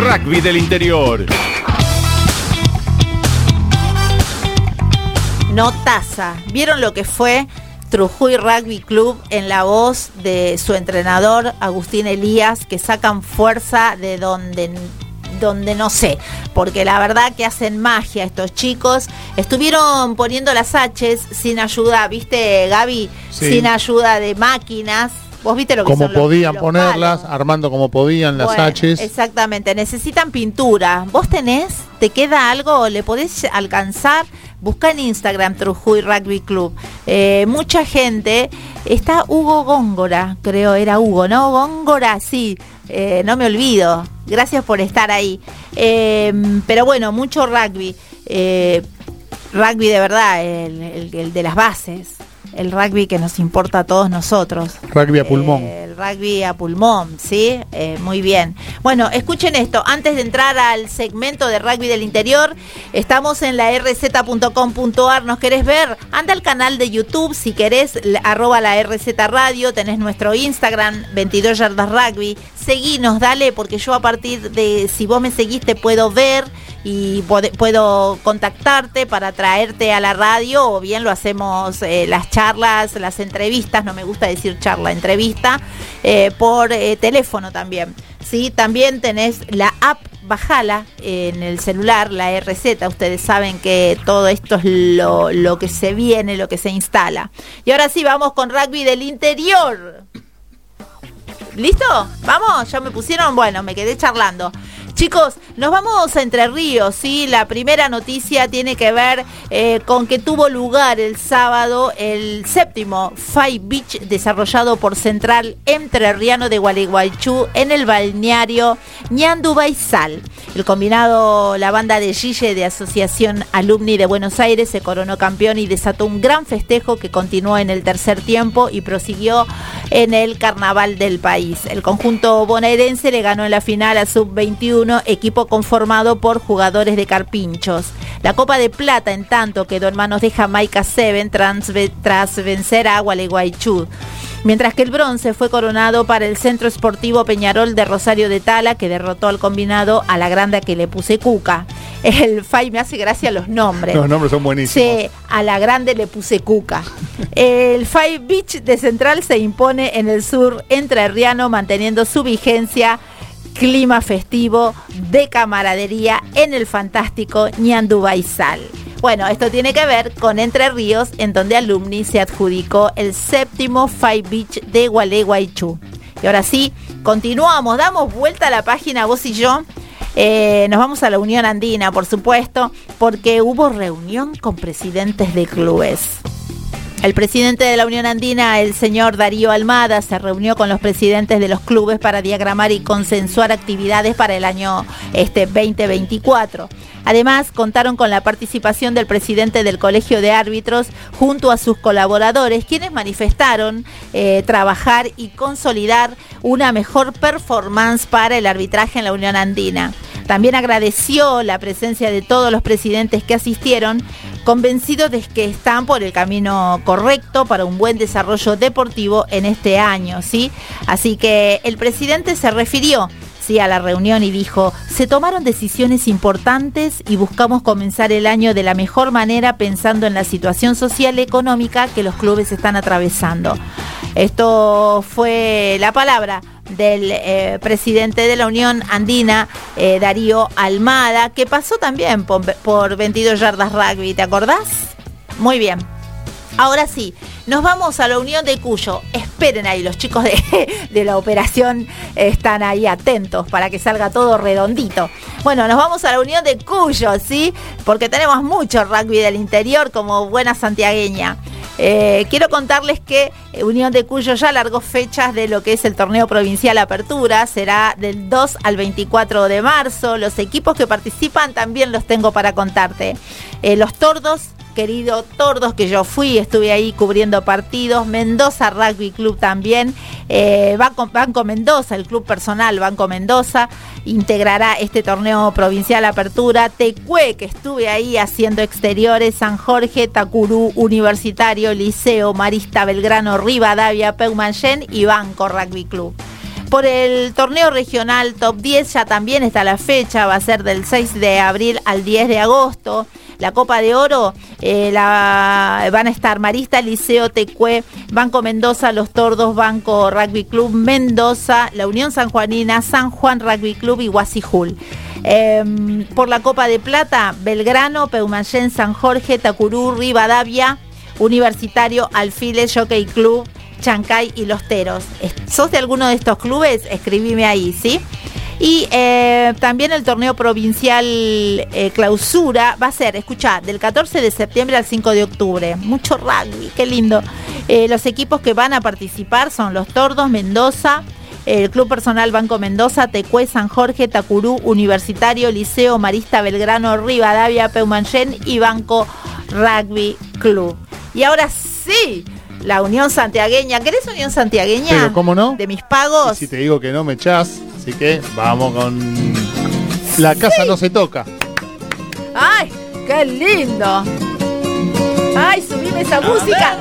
Rugby del interior. Notaza. ¿Vieron lo que fue Trujuy Rugby Club en la voz de su entrenador Agustín Elías, que sacan fuerza de donde donde no sé, porque la verdad que hacen magia estos chicos. Estuvieron poniendo las H's sin ayuda, ¿viste, Gaby? Sí. Sin ayuda de máquinas. ¿Vos viste lo que Como son podían los ponerlas, armando como podían las Bueno, H's. Exactamente, necesitan pintura. ¿Vos tenés? ¿Te queda algo? ¿Le podés alcanzar? Busca en Instagram Trujuy Rugby Club. Eh, mucha gente. Está Hugo Góngora, creo, era Hugo, ¿no? Góngora, sí. eh, no me olvido. Gracias por estar ahí. Eh, pero bueno, mucho rugby. Eh, rugby de verdad, el, el- el de las bases. El rugby que nos importa a todos nosotros. Rugby a pulmón. Eh, el rugby a pulmón, ¿sí? Eh, muy bien. Bueno, escuchen esto. Antes de entrar al segmento de rugby del interior, estamos en la rz.com.ar. ¿Nos querés ver? Anda al canal de YouTube si querés, arroba la RZ Radio. Tenés nuestro Instagram, 22 yardas rugby. Seguinos, dale, porque yo a partir de, si vos me seguís, te puedo ver y puedo contactarte para traerte a la radio o bien lo hacemos eh, las charlas, las entrevistas, no me gusta decir charla, entrevista, eh, por eh, teléfono también. ¿sí? También tenés la app bajala en el celular, la RZ. Ustedes saben que todo esto es lo, lo que se viene, lo que se instala. Y ahora sí, vamos con rugby del interior. ¿Listo? ¿Vamos? ¿Ya me pusieron? Bueno, me quedé charlando. Chicos, nos vamos a Entre Ríos, ¿sí? La primera noticia tiene que ver eh, con que tuvo lugar el sábado el séptimo Five Beach desarrollado por Central Entrerriano de Gualeguaychú en el balneario Ñandu Baizal. El combinado, la banda de Gille de Asociación Alumni de Buenos Aires se coronó campeón y desató un gran festejo que continuó en el tercer tiempo y prosiguió en el carnaval del país. El conjunto bonaerense le ganó en la final a Sub-21 equipo conformado por jugadores de Carpinchos. La Copa de Plata, en tanto, quedó en manos de Jamaica 7 tras, tras vencer a Gualeguaychú. Mientras que el bronce fue coronado para el Centro Esportivo Peñarol de Rosario de Tala, que derrotó al combinado a la grande que le puse Cuca. El FAI me hace gracia los nombres. Los nombres son buenísimos. Sí, a la grande le puse Cuca. El Five Beach de Central se impone en el sur entrerriano, manteniendo su vigencia clima festivo de camaradería en el fantástico Ñandu Baizal. Bueno, esto tiene que ver con Entre Ríos, en donde Alumni se adjudicó el séptimo Five Beach de Gualeguaychú. Y ahora sí, continuamos, damos vuelta a la página vos y yo. Eh, nos vamos a la Unión Andina, por supuesto, porque hubo reunión con presidentes de clubes. El presidente de la Unión Andina, el señor Darío Almada, se reunió con los presidentes de los clubes para diagramar y consensuar actividades para el año este 2024. Además, contaron con la participación del presidente del Colegio de Árbitros junto a sus colaboradores, quienes manifestaron eh, trabajar y consolidar una mejor performance para el arbitraje en la Unión Andina. También agradeció la presencia de todos los presidentes que asistieron, convencidos de que están por el camino correcto para un buen desarrollo deportivo en este año, ¿sí? Así que el presidente se refirió sí, a la reunión y dijo, se tomaron decisiones importantes y buscamos comenzar el año de la mejor manera pensando en la situación social y económica que los clubes están atravesando. Esto fue la palabra del eh, presidente de la Unión Andina, eh, Darío Almada, que pasó también por, por 22 yardas rugby, ¿te acordás? Muy bien. Ahora sí, nos vamos a la Unión de Cuyo. Esperen ahí, los chicos de, [LAUGHS] de, la operación están ahí atentos para que salga todo redondito. Bueno, nos vamos a la Unión de Cuyo, ¿sí? Porque tenemos mucho rugby del interior como buena santiagueña. Eh, quiero contarles que Unión de Cuyo ya largó fechas de lo que es el torneo provincial Apertura. Será del 2 al 24 de marzo. Los equipos que participan también los tengo para contarte. Eh, los Tordos querido Tordos, que yo fui, estuve ahí cubriendo partidos, Mendoza Rugby Club también, eh, Banco, Banco, Mendoza, el club personal Banco Mendoza, integrará este torneo provincial Apertura, Tecue, que estuve ahí haciendo exteriores, San Jorge, Tacurú, Universitario, Liceo, Marista, Belgrano, Rivadavia, Peumanchen y Banco Rugby Club. Por el torneo regional Top 10 ya también está la fecha, va a ser del 6 de abril al 10 de agosto. La Copa de Oro eh, la, van a estar Marista, Liceo, Tecue, Banco Mendoza, Los Tordos, Banco Rugby Club Mendoza, la Unión Sanjuanina, San Juan Rugby Club y Guasijul. Eh, por la Copa de Plata, Belgrano, Peumayén, San Jorge, Tacurú, Rivadavia, Universitario, Alfiles, Jockey Club, Chancay y Los Teros. ¿Sos de alguno de estos clubes? Escribime ahí, ¿sí? Y eh, también el torneo provincial eh, clausura va a ser, escuchá, del 14 de septiembre al 5 de octubre. Mucho rugby, qué lindo. Eh, los equipos que van a participar son los Tordos, Mendoza, el Club Personal Banco Mendoza, Tecue, San Jorge, Tacurú, Universitario, Liceo, Marista, Belgrano, Rivadavia, Peumanchen y Banco Rugby Club. Y ahora sí, la Unión Santiagueña. ¿Querés Unión Santiagueña? Pero, ¿cómo no? De mis pagos. Y si te digo que no me echás, así que vamos con. La casa sí. no se toca. ¡Ay! ¡Qué lindo! ¡Ay, subime esa música!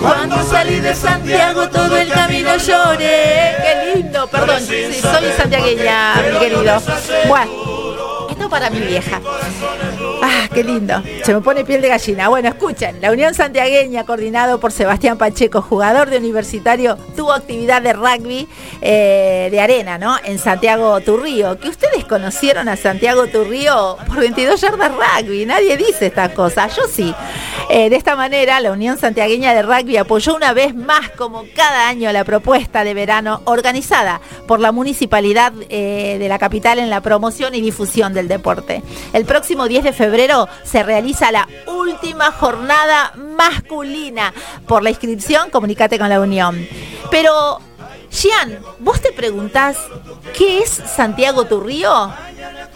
Cuando salí de Santiago todo el camino lloré. ¡Qué lindo! Perdón, sí, soy santiagueña, mi querido. Bueno Para mi vieja. Ah, qué lindo. Se me pone piel de gallina. Bueno, escuchen. La Unión Santiagueña, coordinado por Sebastián Pacheco, jugador de universitario, tuvo actividad de rugby eh, de arena, ¿no? En Santiago Turrío. Que ustedes conocieron a Santiago Turrío por 22 yardas rugby. Nadie dice estas cosas. Yo sí. Eh, de esta manera, la Unión Santiagueña de Rugby apoyó una vez más, como cada año, la propuesta de verano organizada por la municipalidad eh, de la capital en la promoción y difusión del deporte. El próximo 10 de febrero se realiza la última jornada masculina. Por la inscripción, comunícate con la Unión. Pero, Gian, ¿vos te preguntás qué es Santiago Turrío?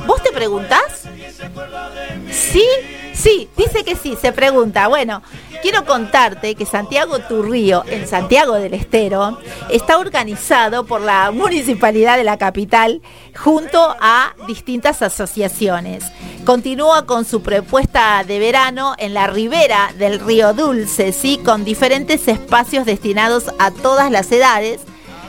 ¿Vos te preguntás? ¿Sí? Sí, dice que sí, se pregunta. Bueno, quiero contarte que Santiago Turrío, en Santiago del Estero, está organizado por la municipalidad de la capital junto a distintas asociaciones. Continúa con su propuesta de verano en la ribera del río Dulce, ¿sí? con diferentes espacios destinados a todas las edades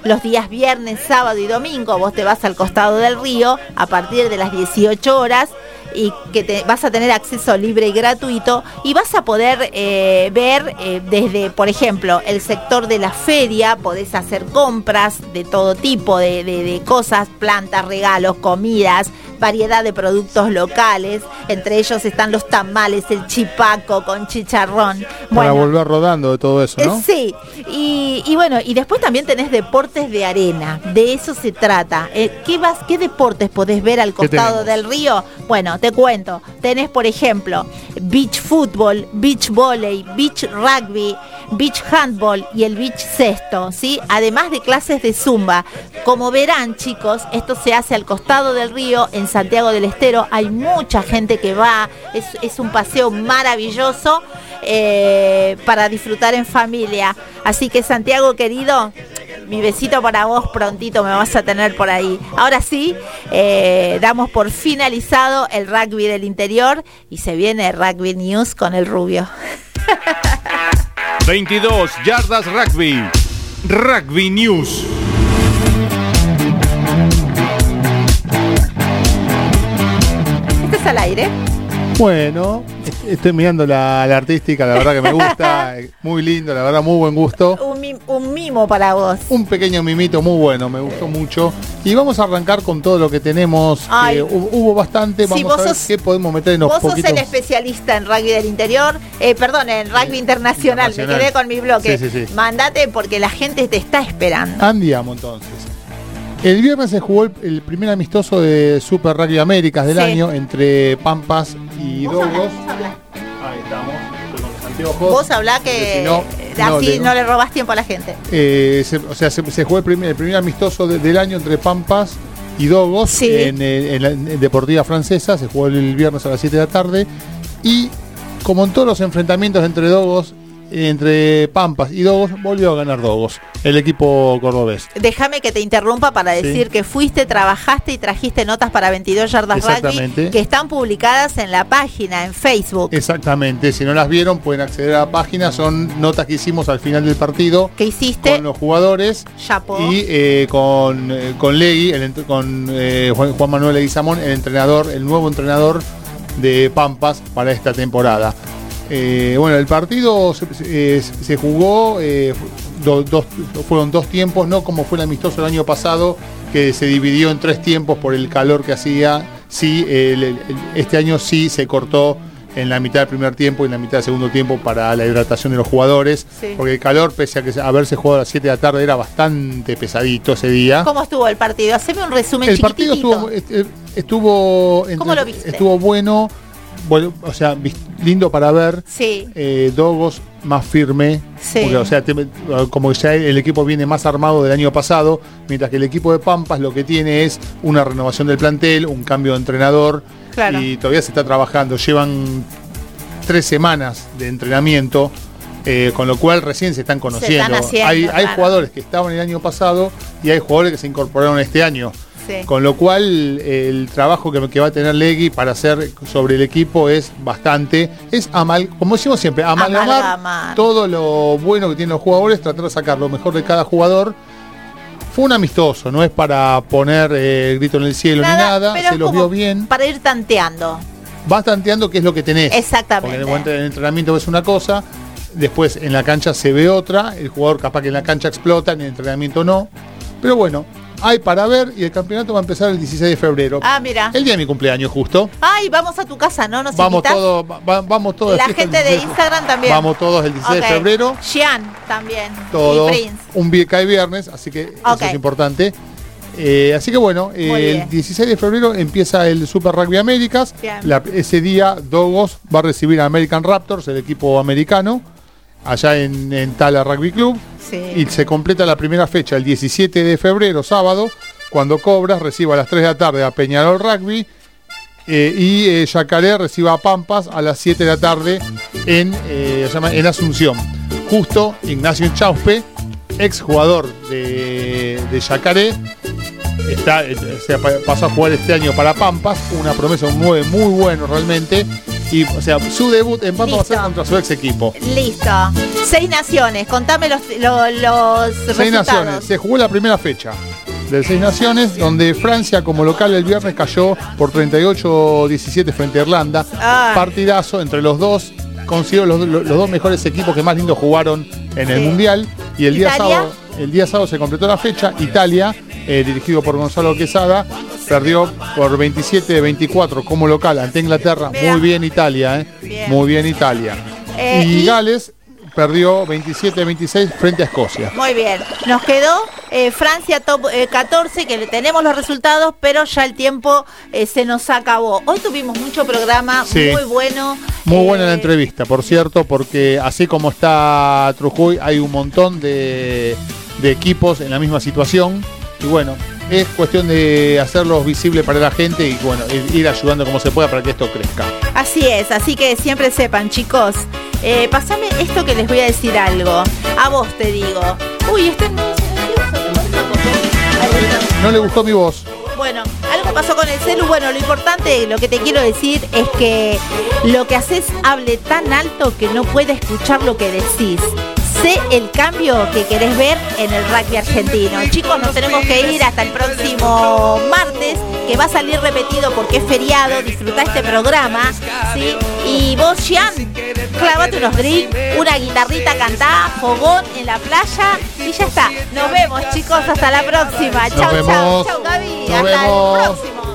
los días viernes, sábado y domingo vos te vas al costado del río a partir de las 18 horas y que te, vas a tener acceso libre y gratuito y vas a poder eh, ver eh, desde, por ejemplo, el sector de la feria, podés hacer compras de todo tipo de, de- de cosas, plantas, regalos, comidas, variedad de productos locales, entre ellos están los tamales, el chipaco con chicharrón. Para Bueno, volver rodando de todo eso, ¿no? eh, Sí, y, y bueno, y después también tenés deportes de arena, de eso se trata. Eh, ¿qué, vas, ¿Qué deportes podés ver al costado del río? Bueno, te cuento, tenés por ejemplo beach fútbol, beach volley, beach rugby, beach handball y el beach cesto, ¿sí? Además de clases de zumba. Como verán chicos, esto se hace al costado del río en Santiago del Estero, hay mucha gente que va, es, es un paseo maravilloso eh, para disfrutar en familia. Así que Santiago querido, mi besito para vos prontito me vas a tener por ahí. Ahora sí, eh, damos por finalizado el rugby del interior y se viene Rugby News con el rubio. [LAUGHS] 22 yardas rugby. Rugby News. ¿Este es al aire? Bueno, est- estoy mirando la, la artística, la verdad que me gusta, [LAUGHS] eh, muy lindo, la verdad, muy buen gusto. Un, mi- un mimo para vos. Un pequeño mimito muy bueno, me gustó mucho. Y vamos a arrancar con todo lo que tenemos. hubo, hubo bastante, Sí, vamos vos a ver sos- qué podemos meter en los Vos sos el especialista en rugby del interior, eh, perdón, en rugby internacional. Me quedé con mi bloque. Sí, sí, sí. Mandate porque la gente te está esperando. Andiamo entonces. El viernes se jugó el, el primer amistoso de Super Rugby Américas del Sí. año entre Pampas y Dogos. Ahí estamos, con los anteojos. Vos hablá que si no, no, así le- no le robás tiempo a la gente. Eh, se- o sea, se, se jugó el primer, el primer amistoso de- del año entre Pampas y Dogos Sí. en, eh, en la en Deportiva Francesa. Se jugó el viernes a las 7 de la tarde. Y como en todos los enfrentamientos entre Dogos, entre Pampas y Dogos, volvió a ganar Dogos, el equipo cordobés. Déjame que te interrumpa para Sí. decir que fuiste, trabajaste y trajiste notas para 22 yardas rugby Exactamente. que están publicadas en la página, en Facebook. Exactamente, si no las vieron pueden acceder a la página, son notas que hicimos al final del partido ¿Qué hiciste? con los jugadores Chapo. y eh, con, eh, con Legui, el con eh, Juan, Juan Manuel Leguizamón, el entrenador, el nuevo entrenador de Pampas para esta temporada. Eh, bueno, el partido se, se- eh, jugó, eh, do- dos, fueron dos tiempos, no como fue el amistoso el año pasado, que se dividió en tres tiempos por el calor que hacía. Sí, el- el- el- este año sí se cortó en la mitad del primer tiempo y en la mitad del segundo tiempo para la hidratación de los jugadores, Sí. porque el calor, pese a que haberse jugado a las 7 de la tarde, era bastante pesadito ese día. ¿Cómo estuvo el partido? Haceme un resumen El partido estuvo, est- estuvo, ¿Cómo lo viste? estuvo bueno, bueno, o sea, lindo para ver. Sí, Eh, Dogos más firme, Sí. porque, o sea, te- como ya el equipo viene más armado del año pasado, mientras que el equipo de Pampas lo que tiene es una renovación del plantel, un cambio de entrenador Claro. y todavía se está trabajando. Llevan tres semanas de entrenamiento, eh, con lo cual recién se están conociendo. haciendo, hay hay jugadores que estaban el año pasado y hay jugadores que se incorporaron este año. Sí. Con lo cual, el trabajo que, que va a tener Legui para hacer sobre el equipo es bastante. Es amal, como decimos siempre, amalgamar Amalgamar. todo lo bueno que tienen los jugadores, tratar de sacar lo mejor de cada jugador. Fue un amistoso, no es para poner eh, el grito en el cielo ni nada, se los vio bien. Para ir tanteando. Vas tanteando qué es lo que tenés. Exactamente. Porque en el entrenamiento ves una cosa, después en la cancha se ve otra, el jugador capaz que en la cancha explota, en el entrenamiento no. Pero bueno, hay para ver y el campeonato va a empezar el 16 de febrero. Ah, mira. El día de mi cumpleaños justo. Ay, vamos a tu casa, ¿no? ¿Nos Vamos todos, va- va- vamos todos. La gente de 16 Instagram también. Vamos todos el 16 Ok. de febrero. Jean también. Prince. Un cae viernes, así que eso es importante. Eh, así que bueno, eh, el 16 de febrero empieza el Super Rugby Américas. La- ese día Dogos va a recibir a American Raptors, el equipo americano, allá en, en Tala Rugby Club. Sí. Y se completa la primera fecha el 17 de febrero, sábado, cuando Cobras reciba a las 3 de la tarde a Peñarol Rugby. eh, y eh, Yacaré reciba a Pampas a las 7 de la tarde en, eh, se en Asunción. Justo Ignacio Chauspe, ex jugador de, de Yacaré, está, eh, pa- pasó a jugar este año para Pampas, una promesa muy, muy bueno realmente. Y, o sea, su debut en Pampas va a ser contra su ex equipo. Listo. Seis naciones. Contame los, lo- los Seis resultados. naciones. Se jugó la primera fecha de Seis Naciones, donde Francia como local el viernes cayó por 38-17 frente a Irlanda. Partidazo entre los dos. Considero los, los- los dos mejores equipos que más lindos jugaron en el Sí. Mundial. Y el día, sábado, el día sábado se completó la fecha. Italia, eh, dirigido por Gonzalo Quesada, perdió por 27-24 como local ante Inglaterra. Muy bien Italia, eh. Bien. Muy bien Italia. Eh, y, y- Gales perdió 27-26 frente a Escocia. Muy bien. Nos quedó eh, Francia top eh, 14, que tenemos los resultados, pero ya el tiempo se nos acabó. Hoy tuvimos mucho programa, Sí. muy bueno. Muy buena la entrevista, por cierto, porque así como está Trujuy, hay un montón de, de equipos en la misma situación. Y bueno, es cuestión de hacerlos visibles para la gente y bueno, ir- ir ayudando como se pueda para que esto crezca. Así es, así que siempre sepan, chicos. Eh, pasame esto que les voy a decir algo. A vos te digo. Uy, este no No le gustó mi voz. Bueno, algo pasó con el celu. Bueno, lo importante, lo que te quiero decir es que lo que haces hable tan alto que no puede escuchar lo que decís. Sé el cambio que querés ver en el rugby argentino. Chicos, nos tenemos que ir hasta el próximo martes, que va a salir repetido porque es feriado. Disfruta este programa, ¿sí? Y vos, Jean, clavate unos drinks, una guitarrita cantá, fogón en la playa y ya está. Nos vemos, chicos, hasta la próxima. Chau, chau, chau, Gaby. Nos hasta vemos. el próximo.